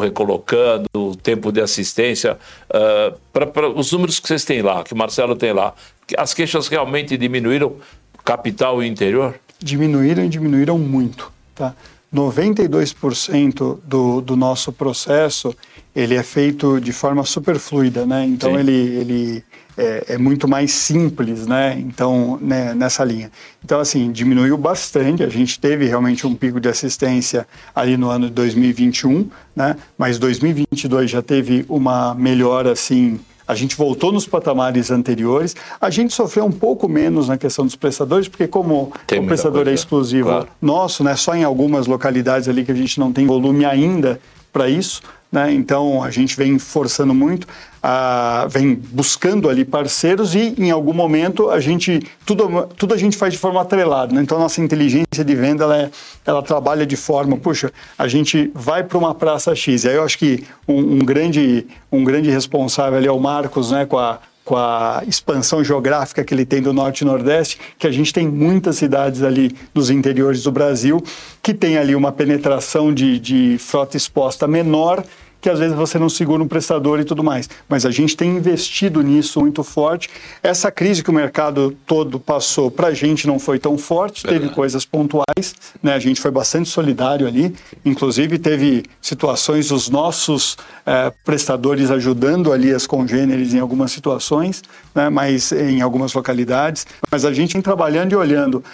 Speaker 2: recolocando, o tempo de assistência. Uh, para os números que vocês têm lá, que o Marcelo tem lá, as queixas realmente diminuíram capital e interior?
Speaker 4: Diminuíram e diminuíram muito. Tá? 92% do, do nosso processo ele é feito de forma super fluida, né? Então ele, ele é, é, muito mais simples, né? Então né, nessa linha. Então assim diminuiu bastante. A gente teve realmente um pico de assistência ali no ano de 2021, né? Mas 2022 já teve uma melhora assim. A gente voltou nos patamares anteriores. A gente sofreu um pouco menos na questão dos prestadores, porque como tem o prestador é é exclusivo claro. nosso, né? Só em algumas localidades ali que a gente não tem volume ainda para isso. Né? Então a gente vem forçando muito, vem buscando ali parceiros e em algum momento a gente tudo, tudo a gente faz de forma atrelada. Né? Então a nossa inteligência de venda ela, é, ela trabalha de forma, puxa, a gente vai para uma praça X. E aí eu acho que um, um, grande um grande responsável ali é o Marcos, né, com a com a expansão geográfica que ele tem do Norte e Nordeste, que a gente tem muitas cidades ali dos interiores do Brasil que tem ali uma penetração de, de frota exposta menor que às vezes você não segura um prestador e tudo mais. Mas a gente tem investido nisso muito forte. Essa crise que o mercado todo passou, para a gente não foi tão forte, Verdade. teve coisas pontuais, né? a gente foi bastante solidário ali, inclusive teve situações dos nossos é, prestadores ajudando ali as congêneres em algumas situações, né? mas em algumas localidades, mas a gente vem trabalhando e olhando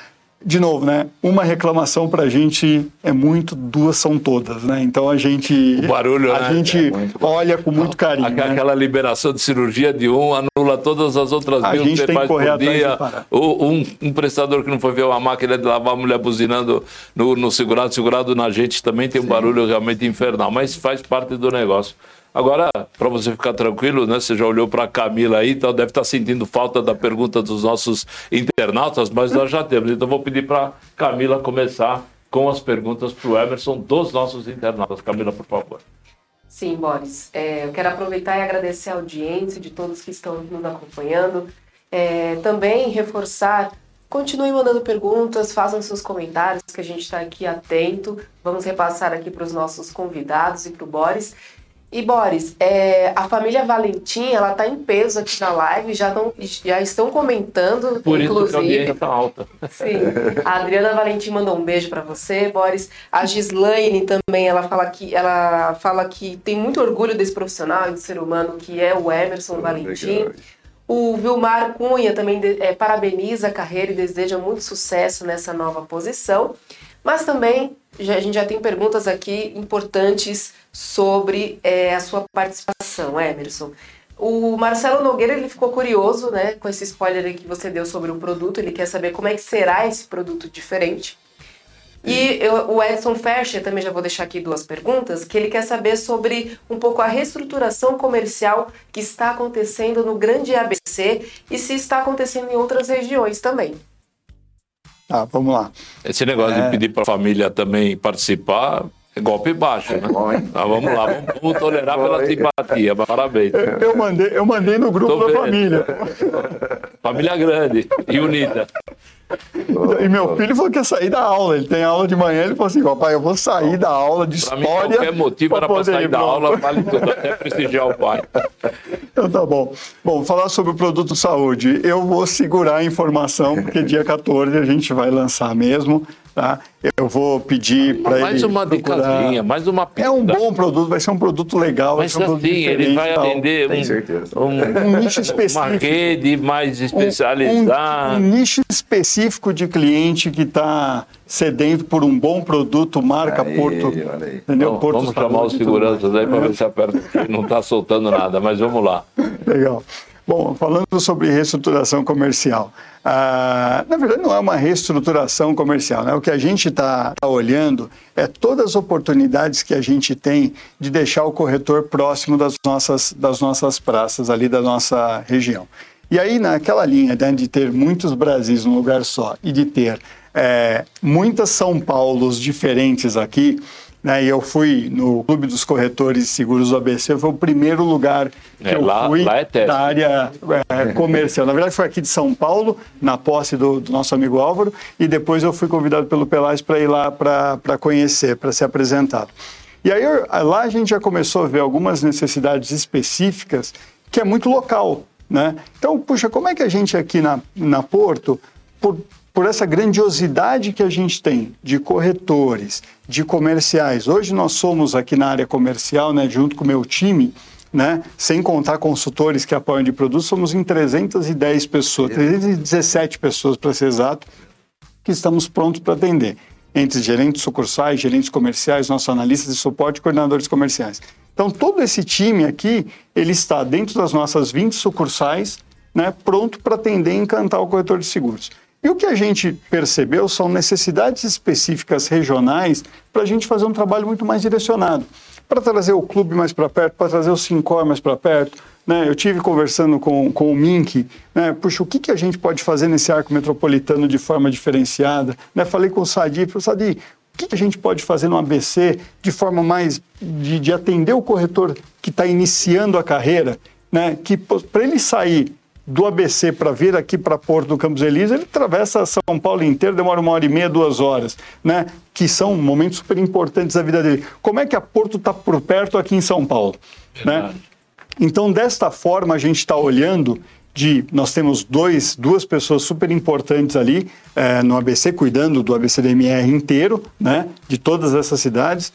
Speaker 4: de novo, né? Uma reclamação para a gente é muito, duas são todas, né? Então a gente,
Speaker 2: o barulho,
Speaker 4: a
Speaker 2: né?
Speaker 4: gente é olha com muito carinho.
Speaker 2: Aquela né? liberação de cirurgia de um anula todas as outras
Speaker 4: a mil que você faz por dia.
Speaker 2: Um, um, prestador que não foi ver uma máquina de lavar a mulher buzinando no, no segurado, segurado na gente também tem um Sim. barulho realmente infernal, mas faz parte do negócio. Agora, para você ficar tranquilo, né? Você já olhou para a Camila aí, então deve estar tá sentindo falta da pergunta dos nossos internautas, mas nós já temos. Então vou pedir para Camila começar com as perguntas para o Emerson dos nossos internautas. Camila, por favor.
Speaker 1: Sim, Boris. É, eu quero aproveitar e agradecer a audiência de todos que estão nos acompanhando. É, também reforçar, continue mandando perguntas, façam seus comentários, que a gente está aqui atento. Vamos repassar aqui para os nossos convidados e para o Boris. E Boris, é, a família Valentim, ela tá em peso aqui na live, já, tão, já estão comentando,
Speaker 2: Por
Speaker 1: inclusive.
Speaker 2: isso que a audiência tá alta.
Speaker 1: Sim. A Adriana Valentim mandou um beijo para você, Boris. A Gislaine também, ela fala que ela fala que tem muito orgulho desse profissional e do ser humano que é o Emerson Valentim.
Speaker 5: Legal.
Speaker 1: O Vilmar Cunha também é, parabeniza a carreira e deseja muito sucesso nessa nova posição. Mas também já- a gente já tem perguntas aqui importantes sobre é, a sua participação, Emerson. O Marcelo Nogueira ele ficou curioso né, com esse spoiler que você deu sobre o produto. Ele quer saber como é que será esse produto diferente. E eu- o Edson Ferscher, também já vou deixar aqui duas perguntas, que ele quer saber sobre um pouco a reestruturação comercial que está acontecendo no grande ABC e se está acontecendo em outras regiões também.
Speaker 4: Tá, vamos lá.
Speaker 2: Esse negócio
Speaker 4: É.
Speaker 2: de pedir para a família também participar é golpe baixo, né? Mas vamos lá, vamos, vamos tolerar pela
Speaker 5: Foi.
Speaker 2: simpatia. mas Parabéns.
Speaker 4: Eu mandei, eu mandei no grupo
Speaker 2: Tô
Speaker 4: da
Speaker 2: vendo.
Speaker 4: família.
Speaker 2: Família grande e unida.
Speaker 4: E meu filho falou que ia sair da aula. Ele tem aula de manhã. Ele falou assim: Papai, eu vou sair da aula de
Speaker 2: mim,
Speaker 4: história.
Speaker 2: qualquer motivo era para sair
Speaker 4: ir
Speaker 2: da
Speaker 4: pra
Speaker 2: aula, vale tudo, até prestigiar o pai.
Speaker 4: Então tá bom. Bom, falar sobre o produto saúde. Eu vou segurar a informação, porque dia 14 a gente vai lançar mesmo. Tá? Eu vou pedir para ele.
Speaker 2: Mais uma
Speaker 4: procurar-
Speaker 2: dicasinha, mais uma pista.
Speaker 4: É um bom produto, vai ser um produto legal. vai
Speaker 2: Mas
Speaker 4: ser um produto
Speaker 2: assim, ele vai atender um,
Speaker 5: certeza.
Speaker 2: um-
Speaker 4: Um nicho específico.
Speaker 2: uma rede mais
Speaker 4: um,
Speaker 2: especializada.
Speaker 4: um nicho específico de cliente que está sedento por um bom produto, marca
Speaker 5: Aí,
Speaker 4: Porto.
Speaker 5: aí.
Speaker 4: Entendeu?
Speaker 2: Bom,
Speaker 4: Porto
Speaker 2: vamos chamar os seguranças aí para ver se aperta, não está soltando nada, mas vamos lá.
Speaker 4: Legal. Bom, falando sobre reestruturação comercial. ah, na verdade, não é uma reestruturação comercial. Né? O que a gente está olhando é todas as oportunidades que a gente tem de deixar o corretor próximo das nossas, das nossas praças, ali da nossa região. E aí, naquela linha né, de ter muitos Brasis num lugar só e de ter é, muitas São Paulos diferentes aqui, né, e eu fui no Clube dos Corretores de Seguros do ABC, foi o primeiro lugar que
Speaker 2: É,
Speaker 4: eu
Speaker 2: lá-
Speaker 4: fui
Speaker 2: lá é
Speaker 4: da área é, comercial. Na verdade, foi aqui de São Paulo, na posse do, do nosso amigo Álvaro, e depois eu fui convidado pelo Pelais para ir lá para conhecer, para ser apresentado. E aí lá a gente já começou a ver algumas necessidades específicas que é muito local, né? Então, puxa, como é que a gente aqui na, na Porto, por, por essa grandiosidade que a gente tem de corretores, de comerciais, hoje nós somos aqui na área comercial, né, junto com o meu time, né? Sem contar consultores que apoiam de produtos, somos em 310 pessoas, 317 pessoas para ser exato, que estamos prontos para atender. Entre gerentes sucursais, gerentes comerciais, nossos analistas de suporte coordenadores comerciais. Então, todo esse time aqui, ele está dentro das nossas 20 sucursais, né, pronto para atender e encantar o corretor de seguros. E o que a gente percebeu são necessidades específicas regionais para a gente fazer um trabalho muito mais direcionado para trazer o clube mais para perto, para trazer o Sincor mais para perto. Né? Eu tive conversando com, com o Mink, né? puxa, o que, que a gente pode fazer nesse arco metropolitano de forma diferenciada? Né? Falei com o Sadi, falei, Sadi, o que, que a gente pode fazer no ABC de forma mais de, de atender o corretor que está iniciando a carreira, né? que para ele sair do ABC para vir aqui para Porto do Campos Elíseos, ele atravessa São Paulo inteiro, demora uma hora e meia, duas horas, né? Que são momentos super importantes da vida dele. Como é que a Porto está por perto aqui em São Paulo? Né? Então, desta forma, a gente está olhando de nós temos dois, duas pessoas super importantes ali é, no ABC, cuidando do ABCDMR inteiro, né? De todas essas cidades.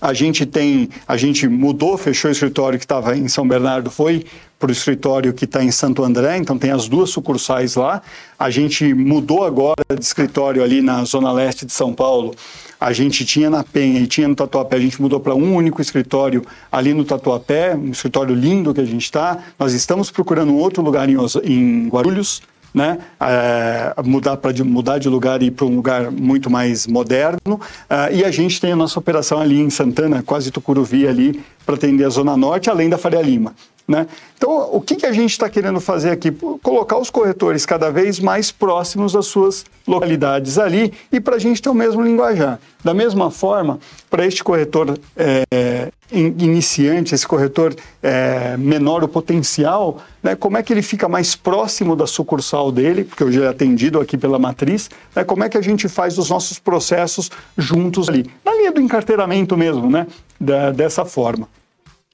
Speaker 4: A gente tem, a gente mudou, fechou o escritório que estava em São Bernardo, foi para o escritório que está em Santo André, então tem as duas sucursais lá. A gente mudou agora de escritório ali na zona leste de São Paulo. A gente tinha na Penha e tinha no Tatuapé, a gente mudou para um único escritório ali no Tatuapé, um escritório lindo que a gente está. Nós estamos procurando um outro lugar em, em Guarulhos, né? É, mudar para mudar de lugar e ir para um lugar muito mais moderno. Ah, e a gente tem a nossa operação ali em Santana, quase Tucuruvi ali, para atender a Zona Norte, além da Faria Lima. Né? Então, o que, que a gente está querendo fazer aqui? Colocar os corretores cada vez mais próximos das suas localidades ali e para a gente ter o mesmo linguajar. Da mesma forma, para este corretor é, in- iniciante, esse corretor é, menor o potencial, né, como é que ele fica mais próximo da sucursal dele, porque hoje é atendido aqui pela matriz, né, como é que a gente faz os nossos processos juntos ali, na linha do encarteiramento mesmo, né, da- dessa forma.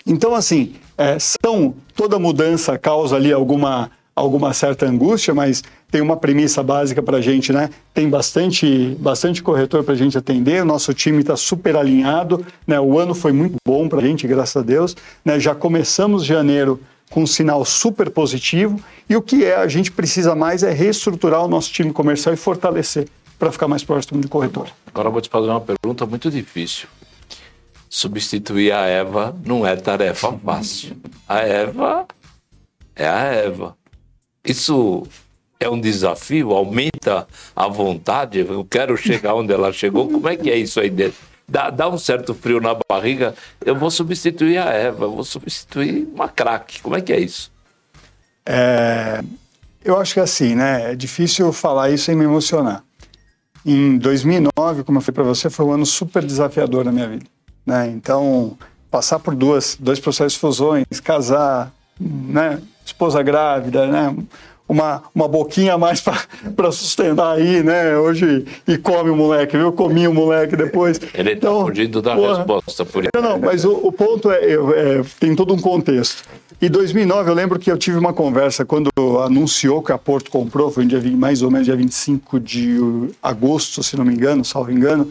Speaker 4: Então, assim, é, são, toda mudança causa ali alguma, alguma certa angústia, mas tem uma premissa básica para a gente, né? Tem bastante, bastante corretor para a gente atender, o nosso time está super alinhado, né? O ano foi muito bom para a gente, graças a Deus. Né? Já começamos janeiro com um sinal super positivo e o que é a gente precisa mais é reestruturar o nosso time comercial e fortalecer para ficar mais próximo do corretor.
Speaker 2: Agora eu vou te fazer uma pergunta muito difícil. Substituir a Eva não é tarefa fácil. A Eva é a Eva. Isso é um desafio, aumenta a vontade, eu quero chegar onde ela chegou. Como é que é isso aí dentro? Dá, dá um certo frio na barriga, eu vou substituir a Eva, eu vou substituir uma craque. Como é que é isso?
Speaker 4: É, eu acho que é assim, né? É difícil falar isso sem me emocionar. Em 2009, como eu falei para você, foi um ano super desafiador na minha vida. Né? Então, passar por duas, dois processos de fusões, casar, né? esposa grávida, né? uma, uma boquinha a mais para sustentar aí, né? Hoje, e come o moleque, viu? Comi o moleque depois.
Speaker 2: Ele está então, fugindo da porra, resposta por isso.
Speaker 4: Não, não, mas o, o ponto é, é, tem todo um contexto. Em 2009, eu lembro que eu tive uma conversa quando anunciou que a Porto comprou, foi em dia, mais ou menos dia 25 de agosto, se não me engano, salvo engano.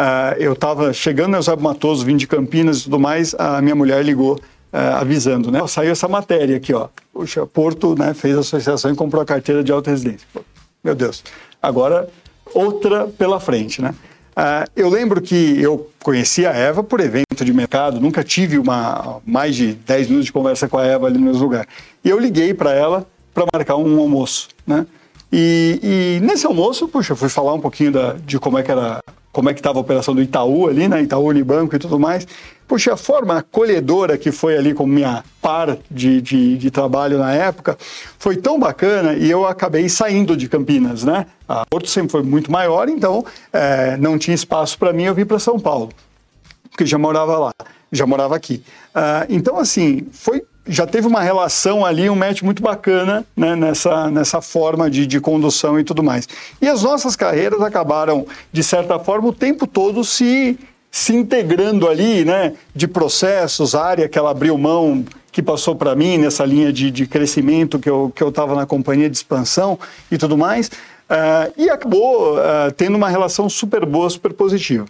Speaker 4: Uh, eu estava chegando em Eusébio Matoso, vim de Campinas e tudo mais, a minha mulher ligou uh, avisando, né? Saiu essa matéria aqui, ó. Puxa, Porto né, fez a associação e comprou a carteira de alta residência. Meu Deus. Agora, outra pela frente, né? Uh, eu lembro que eu conheci a Eva por evento de mercado, nunca tive uma mais de 10 minutos de conversa com a Eva ali no meu lugar. E eu liguei para ela para marcar um almoço, né? E, e, nesse almoço, puxa, eu fui falar um pouquinho da, de como é que era como é que estava a operação do Itaú ali, né? Itaú Unibanco e tudo mais. Puxa, a forma acolhedora que foi ali com minha par de, de, de, trabalho na época foi tão bacana e eu acabei saindo de Campinas, né? A Porto sempre foi muito maior, então é, não tinha espaço para mim, eu vim para São Paulo, porque já morava lá, já morava aqui. Uh, então, assim, foi já teve uma relação ali, um match muito bacana né, nessa, nessa forma de, de condução e tudo mais. E as nossas carreiras acabaram, de certa forma, o tempo todo se, se integrando ali, né, de processos, área que ela abriu mão, que passou para mim nessa linha de, de crescimento que eu estava que eu na companhia de expansão e tudo mais, uh, e acabou uh, tendo uma relação super boa, super positiva.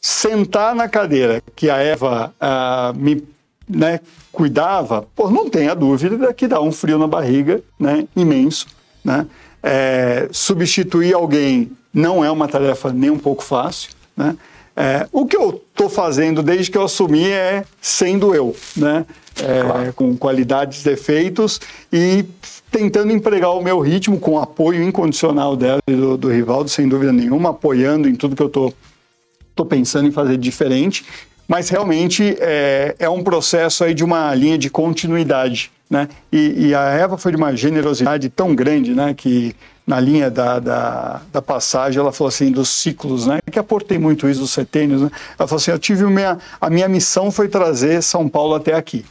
Speaker 4: Sentar na cadeira que a Eva uh, me né, cuidava, pô, não tenha dúvida que dá um frio na barriga né, imenso. Né? É, substituir alguém não é uma tarefa nem um pouco fácil. Né? É, o que eu estou fazendo desde que eu assumi é sendo eu, né? É, claro. com qualidades, defeitos e tentando empregar o meu ritmo com apoio incondicional dela e do, do Rivaldo, sem dúvida nenhuma, apoiando em tudo que eu estou tô pensando em fazer diferente mas realmente é, é um processo aí de uma linha de continuidade. Né? E, e, a Eva foi de uma generosidade tão grande, né, que na linha da, da, da, passagem ela falou assim dos ciclos, né, que aportei muito isso dos setênios, né? Ela falou assim, eu tive minha, a minha missão foi trazer São Paulo até aqui.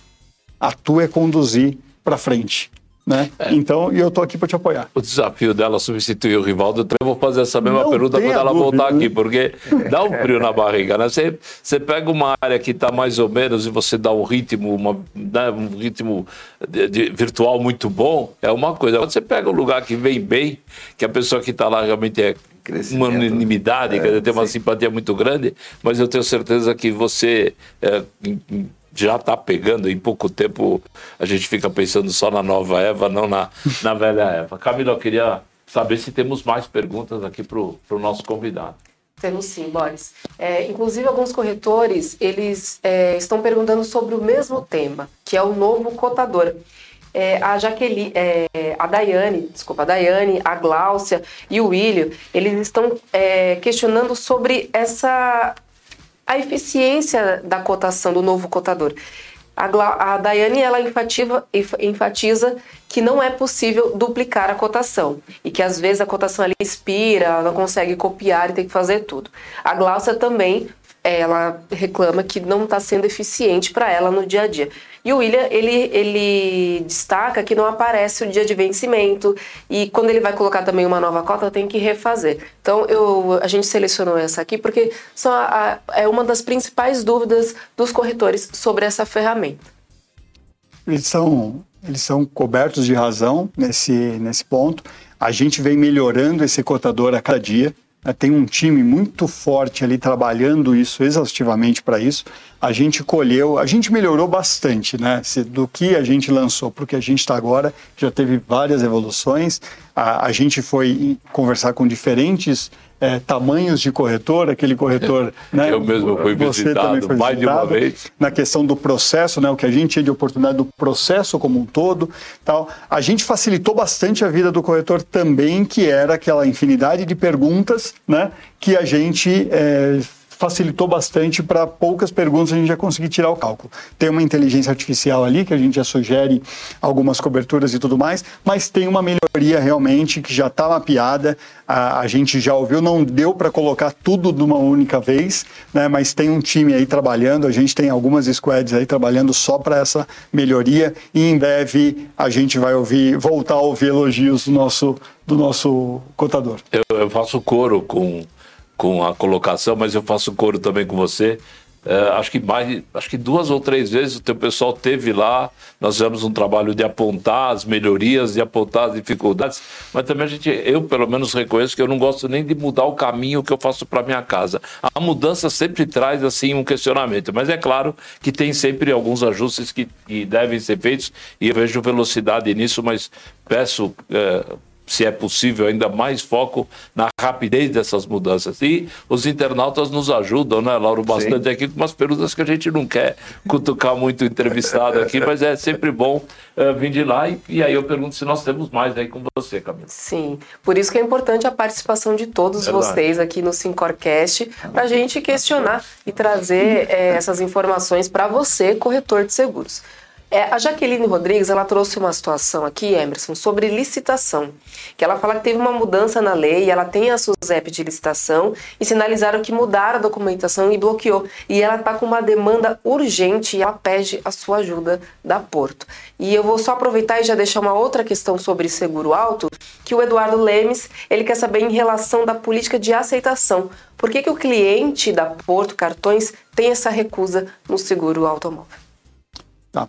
Speaker 4: A tua é conduzir para frente. Né? É. Então, e eu estou aqui para te apoiar.
Speaker 2: O desafio dela substituir o Rivaldo, eu vou fazer essa mesma Não pergunta quando ela dúvida. voltar aqui, porque dá um frio na barriga, né? Você, você pega uma área que está mais ou menos e você dá um ritmo, uma, né, um ritmo de, de, virtual muito bom, é uma coisa. Quando você pega um lugar que vem bem, que a pessoa que está lá realmente é uma unanimidade, é, tem uma sim. simpatia muito grande, mas eu tenho certeza que você é, já está pegando, em pouco tempo a gente fica pensando só na nova Eva, não na, na velha Eva. Camila, eu queria saber se temos mais perguntas aqui para o nosso convidado.
Speaker 1: Temos sim, Boris. É, inclusive, alguns corretores, eles é, estão perguntando sobre o mesmo tema, que é o novo cotador. É, a Jaqueline, é, a Daiane, desculpa, a Daiane, a Gláucia e o William, eles estão é, questionando sobre essa a eficiência da cotação do novo cotador. A, a Daiane ela enfatiza, enfatiza que não é possível duplicar a cotação e que às vezes a cotação ela expira, ela não consegue copiar e tem que fazer tudo. A Glaucia também ela reclama que não está sendo eficiente para ela no dia a dia. E o William, ele, ele destaca que não aparece o dia de vencimento e quando ele vai colocar também uma nova cota, tem que refazer. Então, eu, a gente selecionou essa aqui porque a, a, é uma das principais dúvidas dos corretores sobre essa ferramenta.
Speaker 4: Eles são, eles são cobertos de razão nesse, nesse ponto. A gente vem melhorando esse cotador a cada dia. Né? Tem um time muito forte ali trabalhando isso exaustivamente para isso. A gente colheu, a gente melhorou bastante, né? Do que a gente lançou para o que a gente está agora, já teve várias evoluções. A, a gente foi conversar com diferentes é, tamanhos de corretor, aquele corretor.
Speaker 2: né, Eu mesmo fui visitado foi mais de uma vez.
Speaker 4: Na questão do processo, né, o que a gente tinha de oportunidade do processo como um todo. tal. A gente facilitou bastante a vida do corretor também, que era aquela infinidade de perguntas né, que a gente. É, facilitou bastante para poucas perguntas a gente já conseguir tirar o cálculo. Tem uma inteligência artificial ali que a gente já sugere algumas coberturas e tudo mais, mas tem uma melhoria realmente que já está mapeada, a, a, gente já ouviu, não deu para colocar tudo de uma única vez, né, mas tem um time aí trabalhando, a gente tem algumas squads aí trabalhando só para essa melhoria e em breve a gente vai ouvir, voltar a ouvir elogios do nosso, do nosso cotador.
Speaker 2: Eu, eu faço coro com com a colocação, mas eu faço coro também com você. É, acho que mais, acho que duas ou três vezes o teu pessoal teve lá. Nós fizemos um trabalho de apontar as melhorias, de apontar as dificuldades, mas também a gente, eu pelo menos reconheço que eu não gosto nem de mudar o caminho que eu faço para minha casa. A mudança sempre traz assim um questionamento, mas é claro que tem sempre alguns ajustes que, que devem ser feitos e eu vejo velocidade nisso, mas peço é, se é possível, ainda mais foco na rapidez dessas mudanças. E os internautas nos ajudam, né, Lauro, bastante Sim. aqui com umas perguntas que a gente não quer cutucar muito o entrevistado aqui, mas é sempre bom uh, vir de lá. E, e, aí eu pergunto se nós temos mais aí com você, Camila.
Speaker 1: Sim, por isso que é importante a participação de todos Verdade. vocês aqui no Sincorcast, para a gente questionar e trazer é, essas informações para você, corretor de seguros. É, a Jaqueline Rodrigues ela trouxe uma situação aqui, Emerson, sobre licitação. Que ela fala que teve uma mudança na lei, ela tem a SUSEP de licitação e sinalizaram que mudaram a documentação e bloqueou. E ela está com uma demanda urgente e ela pede a sua ajuda da Porto. E eu vou só aproveitar e já deixar uma outra questão sobre seguro alto, que o Eduardo Lemes ele quer saber em relação da política de aceitação. Por que, que o cliente da Porto Cartões tem essa recusa no seguro automóvel?
Speaker 4: Tá.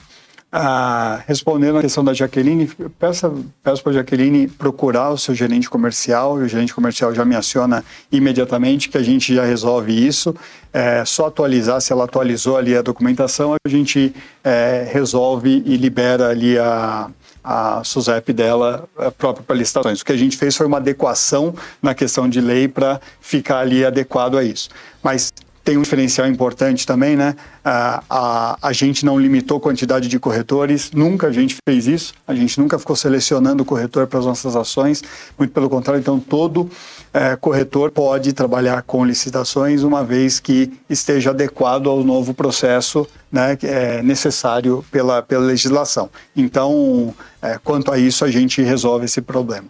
Speaker 4: Ah, respondendo à questão da Jaqueline, peço, peço para a Jaqueline procurar o seu gerente comercial, o gerente comercial já me aciona imediatamente que a gente já resolve isso. É só atualizar, se ela atualizou ali a documentação, a gente é, resolve e libera ali a, a SUSEP dela própria para licitações. O que a gente fez foi uma adequação na questão de lei para ficar ali adequado a isso. Mas tem um diferencial importante também, né? A, a, a, gente não limitou quantidade de corretores, nunca a gente fez isso, a gente nunca ficou selecionando o corretor para as nossas ações, muito pelo contrário, então todo é, corretor pode trabalhar com licitações uma vez que esteja adequado ao novo processo né, é necessário pela, pela legislação. Então, é, quanto a isso, a gente resolve esse problema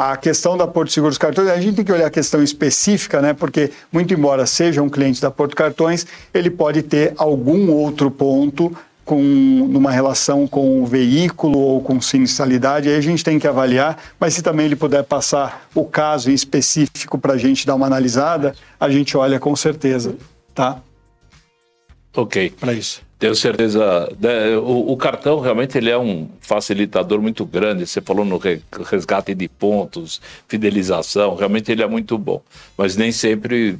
Speaker 4: a questão da Porto Seguros Cartões, a gente tem que olhar a questão específica, né? Porque, muito embora seja um cliente da Porto Cartões, ele pode ter algum outro ponto com numa relação com o veículo ou com sinistralidade, aí a gente tem que avaliar, mas se também ele puder passar o caso em específico para a gente dar uma analisada, a gente olha com certeza, tá?
Speaker 2: Ok.
Speaker 4: Para isso.
Speaker 2: Tenho certeza. Né, o, o, cartão realmente ele é um facilitador muito grande. Você falou no resgate de pontos, fidelização, realmente ele é muito bom. Mas nem sempre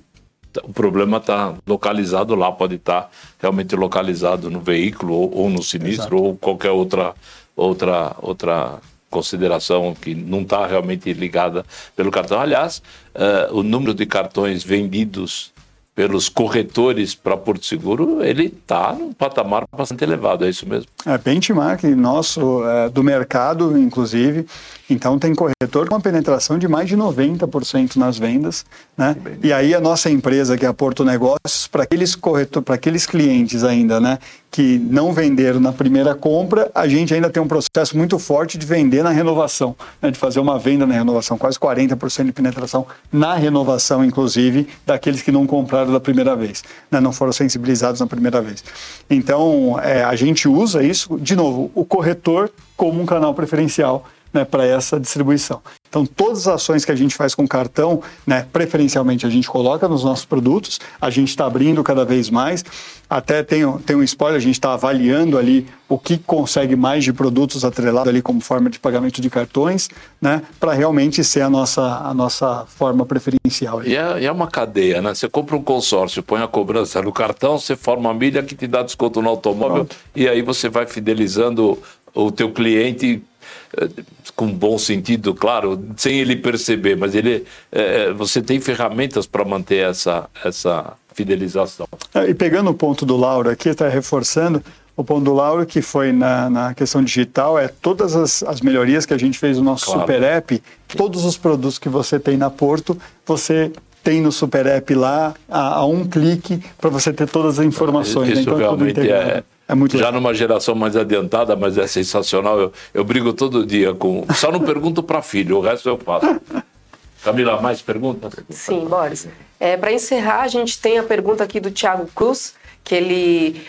Speaker 2: o problema está localizado lá, pode estar tá realmente localizado no veículo ou, ou no sinistro Exato. ou qualquer outra outra outra consideração que não está realmente ligada pelo cartão. Aliás, uh, o número de cartões vendidos pelos corretores para Porto Seguro, ele está num patamar bastante elevado, é isso mesmo?
Speaker 4: É benchmark nosso, é, do mercado, inclusive. Então, tem corretor com uma penetração de mais de 90% nas vendas. Né? E aí, a nossa empresa, que é a Porto Negócios, para aqueles corretor, para aqueles clientes ainda, né, que não venderam na primeira compra, a gente ainda tem um processo muito forte de vender na renovação, né, de fazer uma venda na renovação, quase 40% de penetração na renovação, inclusive, daqueles que não compraram da primeira vez, né, não foram sensibilizados na primeira vez. Então, é, a gente usa isso, de novo, o corretor como um canal preferencial né, para essa distribuição. Então, todas as ações que a gente faz com cartão, né, preferencialmente a gente coloca nos nossos produtos, a gente está abrindo cada vez mais. Até tem, tem um spoiler, a gente está avaliando ali o que consegue mais de produtos atrelados ali como forma de pagamento de cartões, né, para realmente ser a nossa, a nossa forma preferencial.
Speaker 2: E é, é, uma cadeia, né? Você compra um consórcio, põe a cobrança no cartão, você forma a milha que te dá desconto no automóvel Pronto. e aí você vai fidelizando o teu cliente com bom sentido, claro, sem ele perceber, mas ele, é, é você tem ferramentas para manter essa, essa fidelização.
Speaker 4: É, e pegando o ponto do Lauro aqui, está reforçando, o ponto do Lauro, que foi na, na questão digital, é todas as, as melhorias que a gente fez no nosso claro. Super App, todos os produtos que você tem na Porto, você tem no Super App lá a, a um clique para você ter todas as informações.
Speaker 2: Isso né? então, realmente é, é muito Já legal. numa geração mais adiantada, mas é sensacional. Eu, eu brigo todo dia com. Só não pergunto para filho, o resto eu faço. Camila, mais perguntas?
Speaker 1: Sim, Boris. É, para encerrar, a gente tem a pergunta aqui do Thiago Cruz, que ele,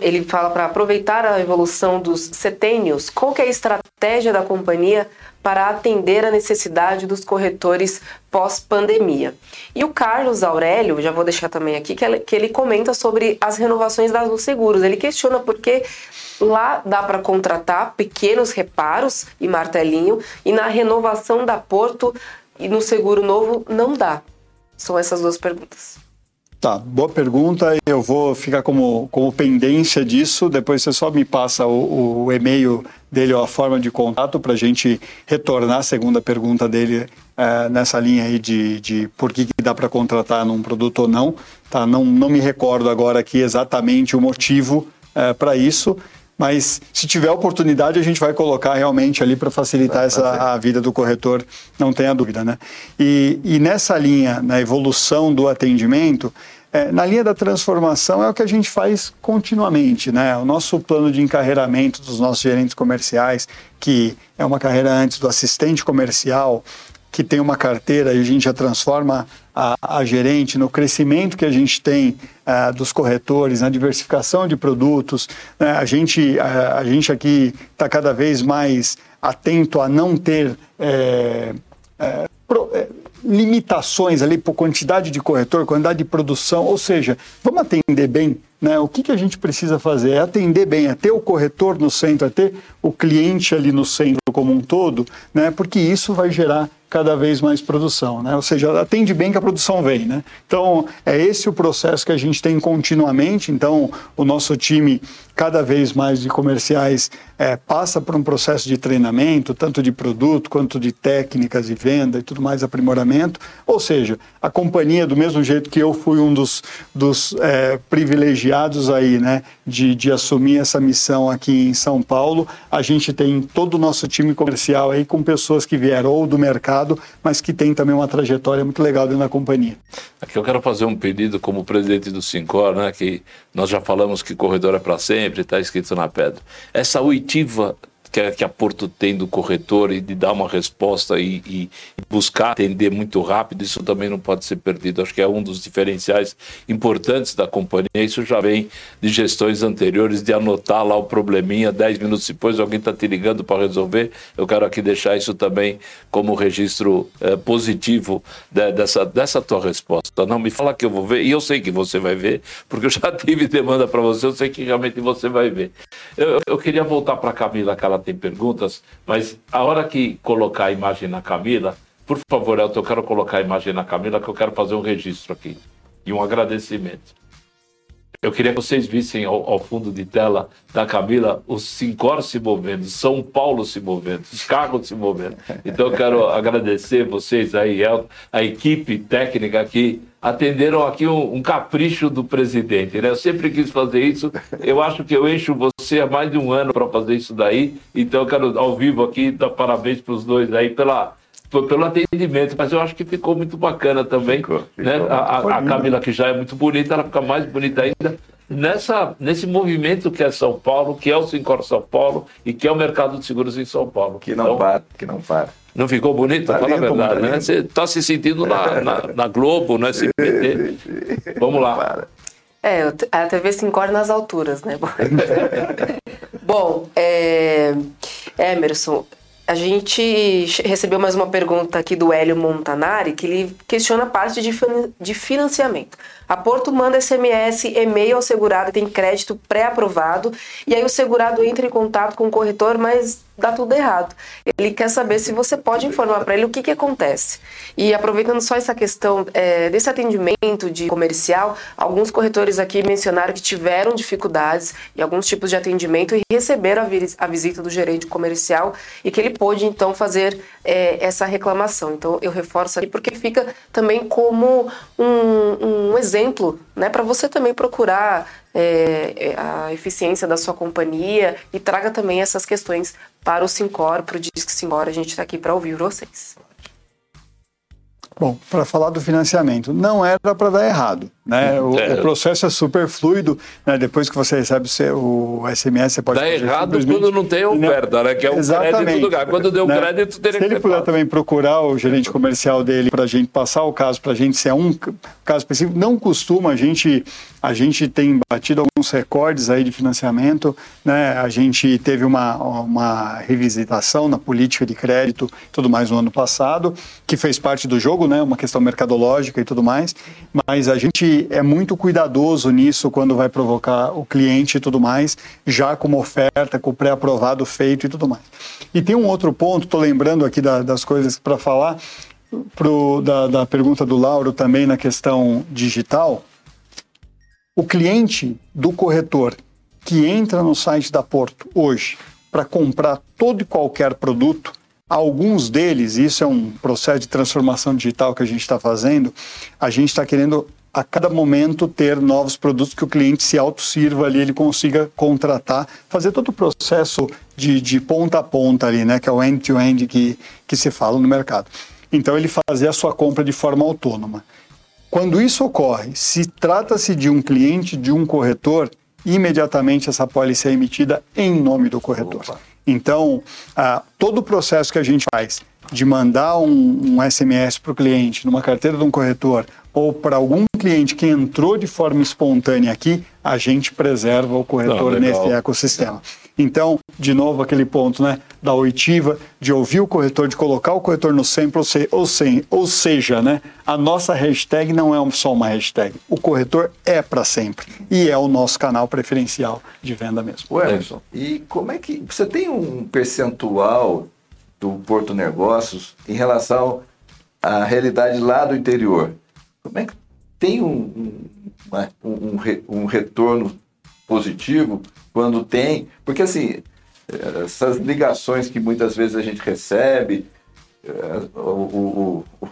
Speaker 1: ele fala para aproveitar a evolução dos setênios, qual é a estratégia da companhia para atender a necessidade dos corretores pós-pandemia. E o Carlos Aurélio, já vou deixar também aqui, que ele comenta sobre as renovações das seguros. Ele questiona por que lá dá para contratar pequenos reparos e martelinho e na renovação da Porto e no seguro novo não dá. São essas duas perguntas.
Speaker 4: Tá, boa pergunta. Eu vou ficar como, como pendência disso. Depois você só me passa o, o e-mail dele ou a forma de contato para a gente retornar a segunda pergunta dele é, nessa linha aí de, de por que, que dá para contratar num produto ou não. Tá, não, não me recordo agora aqui exatamente o motivo é, para isso. Mas se tiver oportunidade, a gente vai colocar realmente ali para facilitar essa, a vida do corretor, não tenha dúvida. Né? E, e nessa linha, na evolução do atendimento, é, na linha da transformação é o que a gente faz continuamente, né? O nosso plano de encarreiramento dos nossos gerentes comerciais, que é uma carreira antes do assistente comercial, que tem uma carteira e a gente já transforma a, a gerente no crescimento que a gente tem uh, dos corretores, na diversificação de produtos. Né? A, gente, a, a gente aqui está cada vez mais atento a não ter. É, é, pro, é, limitações ali por quantidade de corretor, quantidade de produção, ou seja, vamos atender bem, né? O que, que a gente precisa fazer é atender bem, é ter o corretor no centro, é ter o cliente ali no centro como um todo, né? Porque isso vai gerar cada vez mais produção, né? Ou seja, atende bem que a produção vem, né? Então, é esse o processo que a gente tem continuamente. Então, o nosso time, cada vez mais de comerciais, é, passa por um processo de treinamento, tanto de produto quanto de técnicas e venda e tudo mais, aprimoramento. Ou seja, a companhia, do mesmo jeito que eu fui um dos, dos é, privilegiados aí, né, de, de assumir essa missão aqui em São Paulo, a gente tem todo o nosso time comercial aí com pessoas que vieram ou do mercado mercado, mas que tem também uma trajetória muito legal dentro da companhia.
Speaker 2: Aqui eu quero fazer um pedido como presidente do Sincor, né, que nós já falamos que corredor é para sempre, está escrito na pedra. Essa oitiva que a, que a Porto tem do corretor e de dar uma resposta e, e, buscar atender muito rápido, isso também não pode ser perdido. Acho que é um dos diferenciais importantes da companhia. Isso já vem de gestões anteriores, de anotar lá o probleminha, 10 minutos depois alguém está te ligando para resolver. Eu quero aqui deixar isso também como registro é, positivo de, dessa, dessa tua resposta. Não me fala que eu vou ver, e eu sei que você vai ver, porque eu já tive demanda para você, eu sei que realmente você vai ver. Eu, eu queria voltar para a Camila, que ela tem perguntas, mas a hora que colocar a imagem na Camila, por favor, Elton, eu quero colocar a imagem na Camila, que eu quero fazer um registro aqui e um agradecimento. Eu queria que vocês vissem ao, ao, fundo de tela da Camila os Sincor se movendo, São Paulo se movendo, os carros se movendo. Então eu quero agradecer vocês aí, a equipe técnica que atenderam aqui um, um, capricho do presidente. Né? Eu sempre quis fazer isso. Eu acho que eu encho você há mais de um ano para fazer isso daí. Então eu quero ao vivo aqui dar parabéns para os dois aí pela pelo atendimento, mas eu acho que ficou muito bacana também. Ficou, ficou. Né? A, a, Camila, que já é muito bonita, ela fica mais bonita ainda nessa, nesse movimento que é São Paulo, que é o Sincor São Paulo e que é o mercado de seguros em São Paulo.
Speaker 5: Que não então, para, que não para.
Speaker 2: Não ficou bonito? Tá Fala a verdade, né? Você está se sentindo na, na, na, Globo, no SBT. Vamos lá.
Speaker 1: É, a TV Sincor nas alturas, né? Bom, é, Emerson, a gente recebeu mais uma pergunta aqui do Hélio Montanari, que ele questiona a parte de financiamento. A Porto manda SMS, e-mail ao segurado, tem crédito pré-aprovado, e aí o segurado entra em contato com o corretor, mas dá tudo errado. Ele quer saber se você pode informar para ele o que, que acontece. E aproveitando só essa questão é, desse atendimento de comercial, alguns corretores aqui mencionaram que tiveram dificuldades em alguns tipos de atendimento e receberam a, a visita do gerente comercial e que ele pôde então fazer é, essa reclamação. Então eu reforço aqui porque fica também como um, um exemplo né, para você também procurar é, é, a eficiência da sua companhia e traga também essas questões para o Sincor, para o Disque Sincor. A gente está aqui para ouvir vocês.
Speaker 4: Bom, para falar do financiamento, não era para dar errado. Né? O, é. o, processo é super fluido. Né? Depois que você recebe o, seu, o SMS, você pode.
Speaker 2: Dá errado quando não tem oferta, né? Que é o Exatamente. crédito do lugar. Quando deu né? crédito, teria
Speaker 4: Se ele puder também procurar o gerente comercial dele para a gente passar o caso, para a gente, se é um caso específico, não costuma, a gente, a gente tem batido alguns recordes aí de financiamento. Né? A gente teve uma, uma revisitação na política de crédito tudo mais no ano passado, que fez parte do jogo né, uma questão mercadológica e tudo mais, mas a gente é muito cuidadoso nisso quando vai provocar o cliente e tudo mais, já com uma oferta, com o pré-aprovado feito e tudo mais. E tem um outro ponto, estou lembrando aqui da, das coisas para falar, pro, da, da pergunta do Lauro também na questão digital. O cliente do corretor que entra no site da Porto hoje para comprar todo e qualquer produto, Alguns deles, isso é um processo de transformação digital que a gente está fazendo, a gente está querendo a cada momento ter novos produtos que o cliente se autossirva ali, ele consiga contratar, fazer todo o processo de, de ponta a ponta ali, né, que é o end-to-end -end que, que se fala no mercado. Então ele fazer a sua compra de forma autônoma. Quando isso ocorre, se trata-se de um cliente, de um corretor, imediatamente essa pólice é emitida em nome do corretor. Opa. Então, ah, todo o processo que a gente faz de mandar um, um SMS para o cliente numa carteira de um corretor ou para algum cliente que entrou de forma espontânea aqui, a gente preserva o corretor Não, nesse ecossistema. Então, de novo, aquele ponto né, da oitiva, de ouvir o corretor, de colocar o corretor no sempre, ou, se, ou, sem, ou seja, né, a nossa hashtag não é só uma hashtag. O corretor é para sempre e é o nosso canal preferencial de venda mesmo.
Speaker 5: O Emerson, e como é que. Você tem um percentual do Porto Negócios em relação à realidade lá do interior? Como é que tem um, um, um, um retorno positivo quando tem, porque assim, essas ligações que muitas vezes a gente recebe, é, o, o, o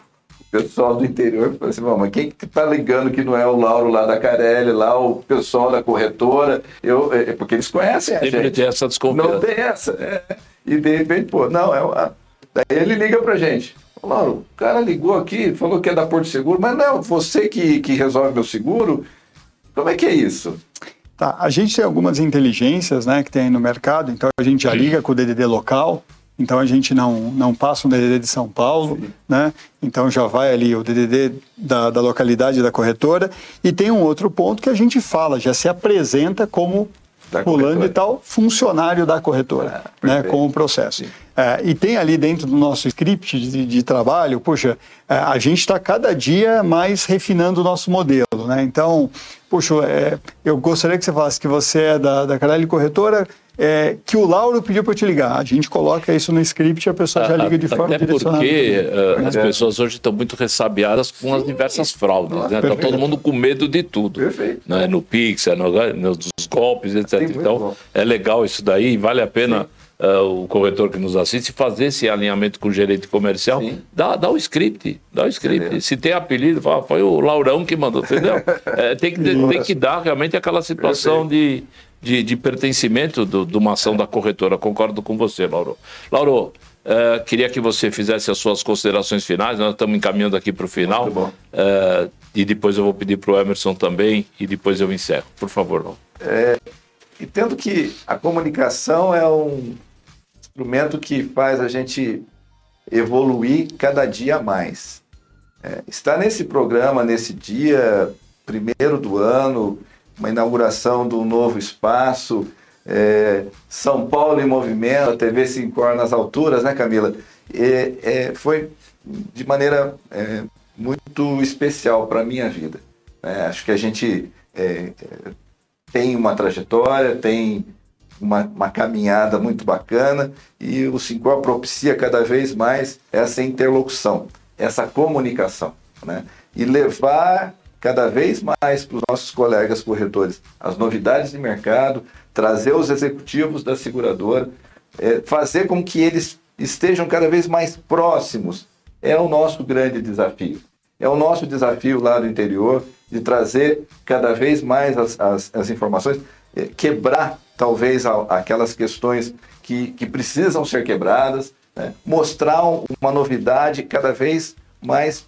Speaker 5: pessoal do interior fala assim, mas quem que tá ligando que não é o Lauro lá da Carelli, lá o pessoal da corretora, eu, é, é porque eles conhecem
Speaker 2: a Sempre gente. tem essa desconfiança.
Speaker 5: Não tem essa, é. E de repente, pô, não, é uma... Daí ele liga pra gente. Lauro, o cara ligou aqui, falou que é da Porto Seguro, mas não, você que, que resolve meu seguro, como é que é isso?
Speaker 4: Tá, a gente tem algumas inteligências né, que tem no mercado, então a gente já liga com o DDD local, então a gente não, não passa um DDD de São Paulo, né? Então já vai ali o DDD da, da localidade da corretora. E tem um outro ponto que a gente fala, já se apresenta como fulano e tal, funcionário da corretora, ah, né, com o processo. É, e tem ali dentro do nosso script de, de trabalho, poxa, é, a gente está cada dia mais refinando o nosso modelo, né? Então, poxa, é, eu gostaria que você falasse que você é da, da Carelli Corretora, é, que o Lauro pediu para eu te ligar. A gente coloca isso no script e a pessoa já liga de
Speaker 2: Até
Speaker 4: forma
Speaker 2: direcionada. porque uh, as pessoas hoje estão muito ressabiadas com as diversas fraudes. Está né? Tá todo mundo com medo de tudo. Perfeito. Né? No Pix, no, nos golpes, etc. Então, é legal isso daí, vale a pena... Uh, o corretor que nos assiste, fazer esse alinhamento com o gerente comercial, dá, dá o script, dá o script. Entendeu? Se tem apelido, fala, foi o Laurão que mandou, entendeu? É, tem, que, tem que dar realmente aquela situação de, de, de, pertencimento do, de uma ação da corretora. Concordo com você, Lauro. Lauro, uh, queria que você fizesse as suas considerações finais, nós estamos encaminhando aqui para o final. Uh, e depois eu vou pedir para o Emerson também e depois eu encerro. Por favor, Lau. É,
Speaker 5: entendo que a comunicação é um instrumento que faz a gente evoluir cada dia mais. É, estar nesse programa, nesse dia primeiro do ano, uma inauguração do novo espaço, é, São Paulo em movimento, a TV Sincor nas alturas, né, Camila? É, é, foi de maneira é, muito especial para a minha vida. Né? Acho que a gente é, tem uma trajetória, tem uma, uma, caminhada muito bacana e o Sincor propicia cada vez mais essa interlocução, essa comunicação. Né? E levar cada vez mais para os nossos colegas corretores as novidades de mercado, trazer os executivos da seguradora, é, fazer com que eles estejam cada vez mais próximos, é o nosso grande desafio. É o nosso desafio lá do interior de trazer cada vez mais as, as, as informações, é, quebrar talvez a, aquelas questões que, que precisam ser quebradas, né? mostrar uma novidade cada vez mais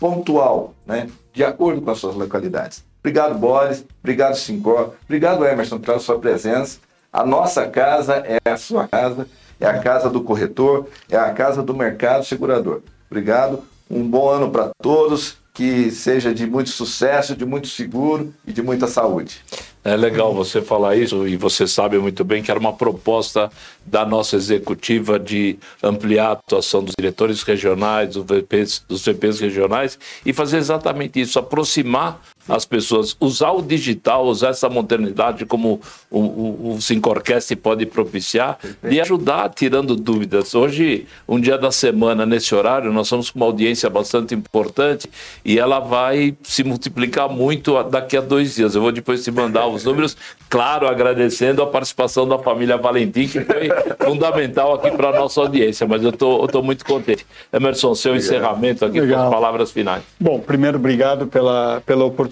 Speaker 5: pontual, né? De acordo com as suas localidades. Obrigado, Boris. Obrigado, Sincor. Obrigado, Emerson, pela sua presença. A nossa casa é a sua casa, é a casa do corretor, é a casa do mercado segurador. Obrigado. Um bom ano para todos que seja de muito sucesso, de muito seguro e de muita saúde.
Speaker 2: É legal você falar isso e você sabe muito bem que era uma proposta da nossa executiva de ampliar a atuação dos diretores regionais, dos VPs, dos VPs regionais e fazer exatamente isso, aproximar as pessoas, usar o digital, usar essa modernidade como o, o, o Sincorcast pode propiciar e ajudar tirando dúvidas. Hoje, um dia da semana, nesse horário, nós estamos com uma audiência bastante importante e ela vai se multiplicar muito daqui a dois dias. Eu vou depois te mandar os números, claro, agradecendo a participação da família Valentim, que foi fundamental aqui para a nossa audiência, mas eu estou muito contente. Emerson, seu obrigado. encerramento aqui com as palavras finais.
Speaker 4: Bom, primeiro, obrigado pela, pela oportunidade,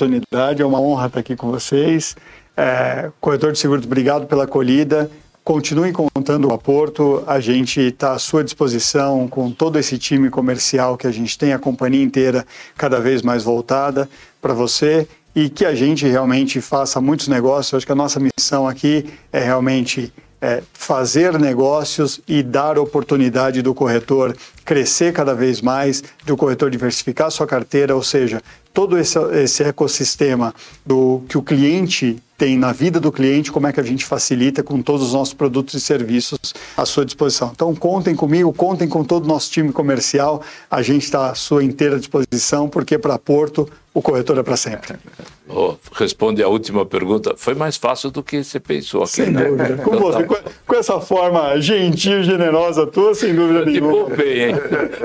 Speaker 4: é uma honra estar aqui com vocês. É, corretor de Seguros, obrigado pela acolhida. Continuem contando com a Porto, a gente está à sua disposição com todo esse time comercial que a gente tem, a companhia inteira cada vez mais voltada para você e que a gente realmente faça muitos negócios. Acho que a nossa missão aqui é realmente é, fazer negócios e dar oportunidade do corretor crescer cada vez mais, do corretor diversificar sua carteira, ou seja, todo esse, esse ecossistema do que o cliente tem na vida do cliente, como é que a gente facilita com todos os nossos produtos e serviços à sua disposição. Então, contem comigo, contem com todo o nosso time comercial, a gente está à sua inteira disposição, porque para Porto, o corretor é para sempre.
Speaker 2: Oh, responde a última pergunta. Foi mais fácil do que você pensou aqui, sem
Speaker 4: né? Dúvida. Com, você, com, com, essa forma gentil, generosa tua, sem dúvida nenhuma.
Speaker 2: Te poupei, hein?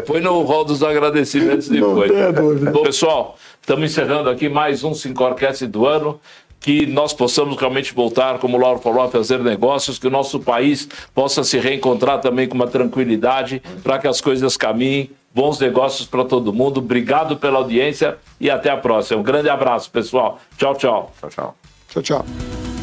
Speaker 2: Foi no rol dos agradecimentos depois. Não tenha dúvida. Pessoal, estamos encerrando aqui mais um Sincorcast do ano que nós possamos realmente voltar, como o Lauro falou, a fazer negócios, que o nosso país possa se reencontrar também com uma tranquilidade, para que as coisas caminhem. Bons negócios para todo mundo. Obrigado pela audiência e até a próxima. Um grande abraço, pessoal. Tchau, tchau.
Speaker 5: Tchau, tchau.
Speaker 4: Tchau, tchau.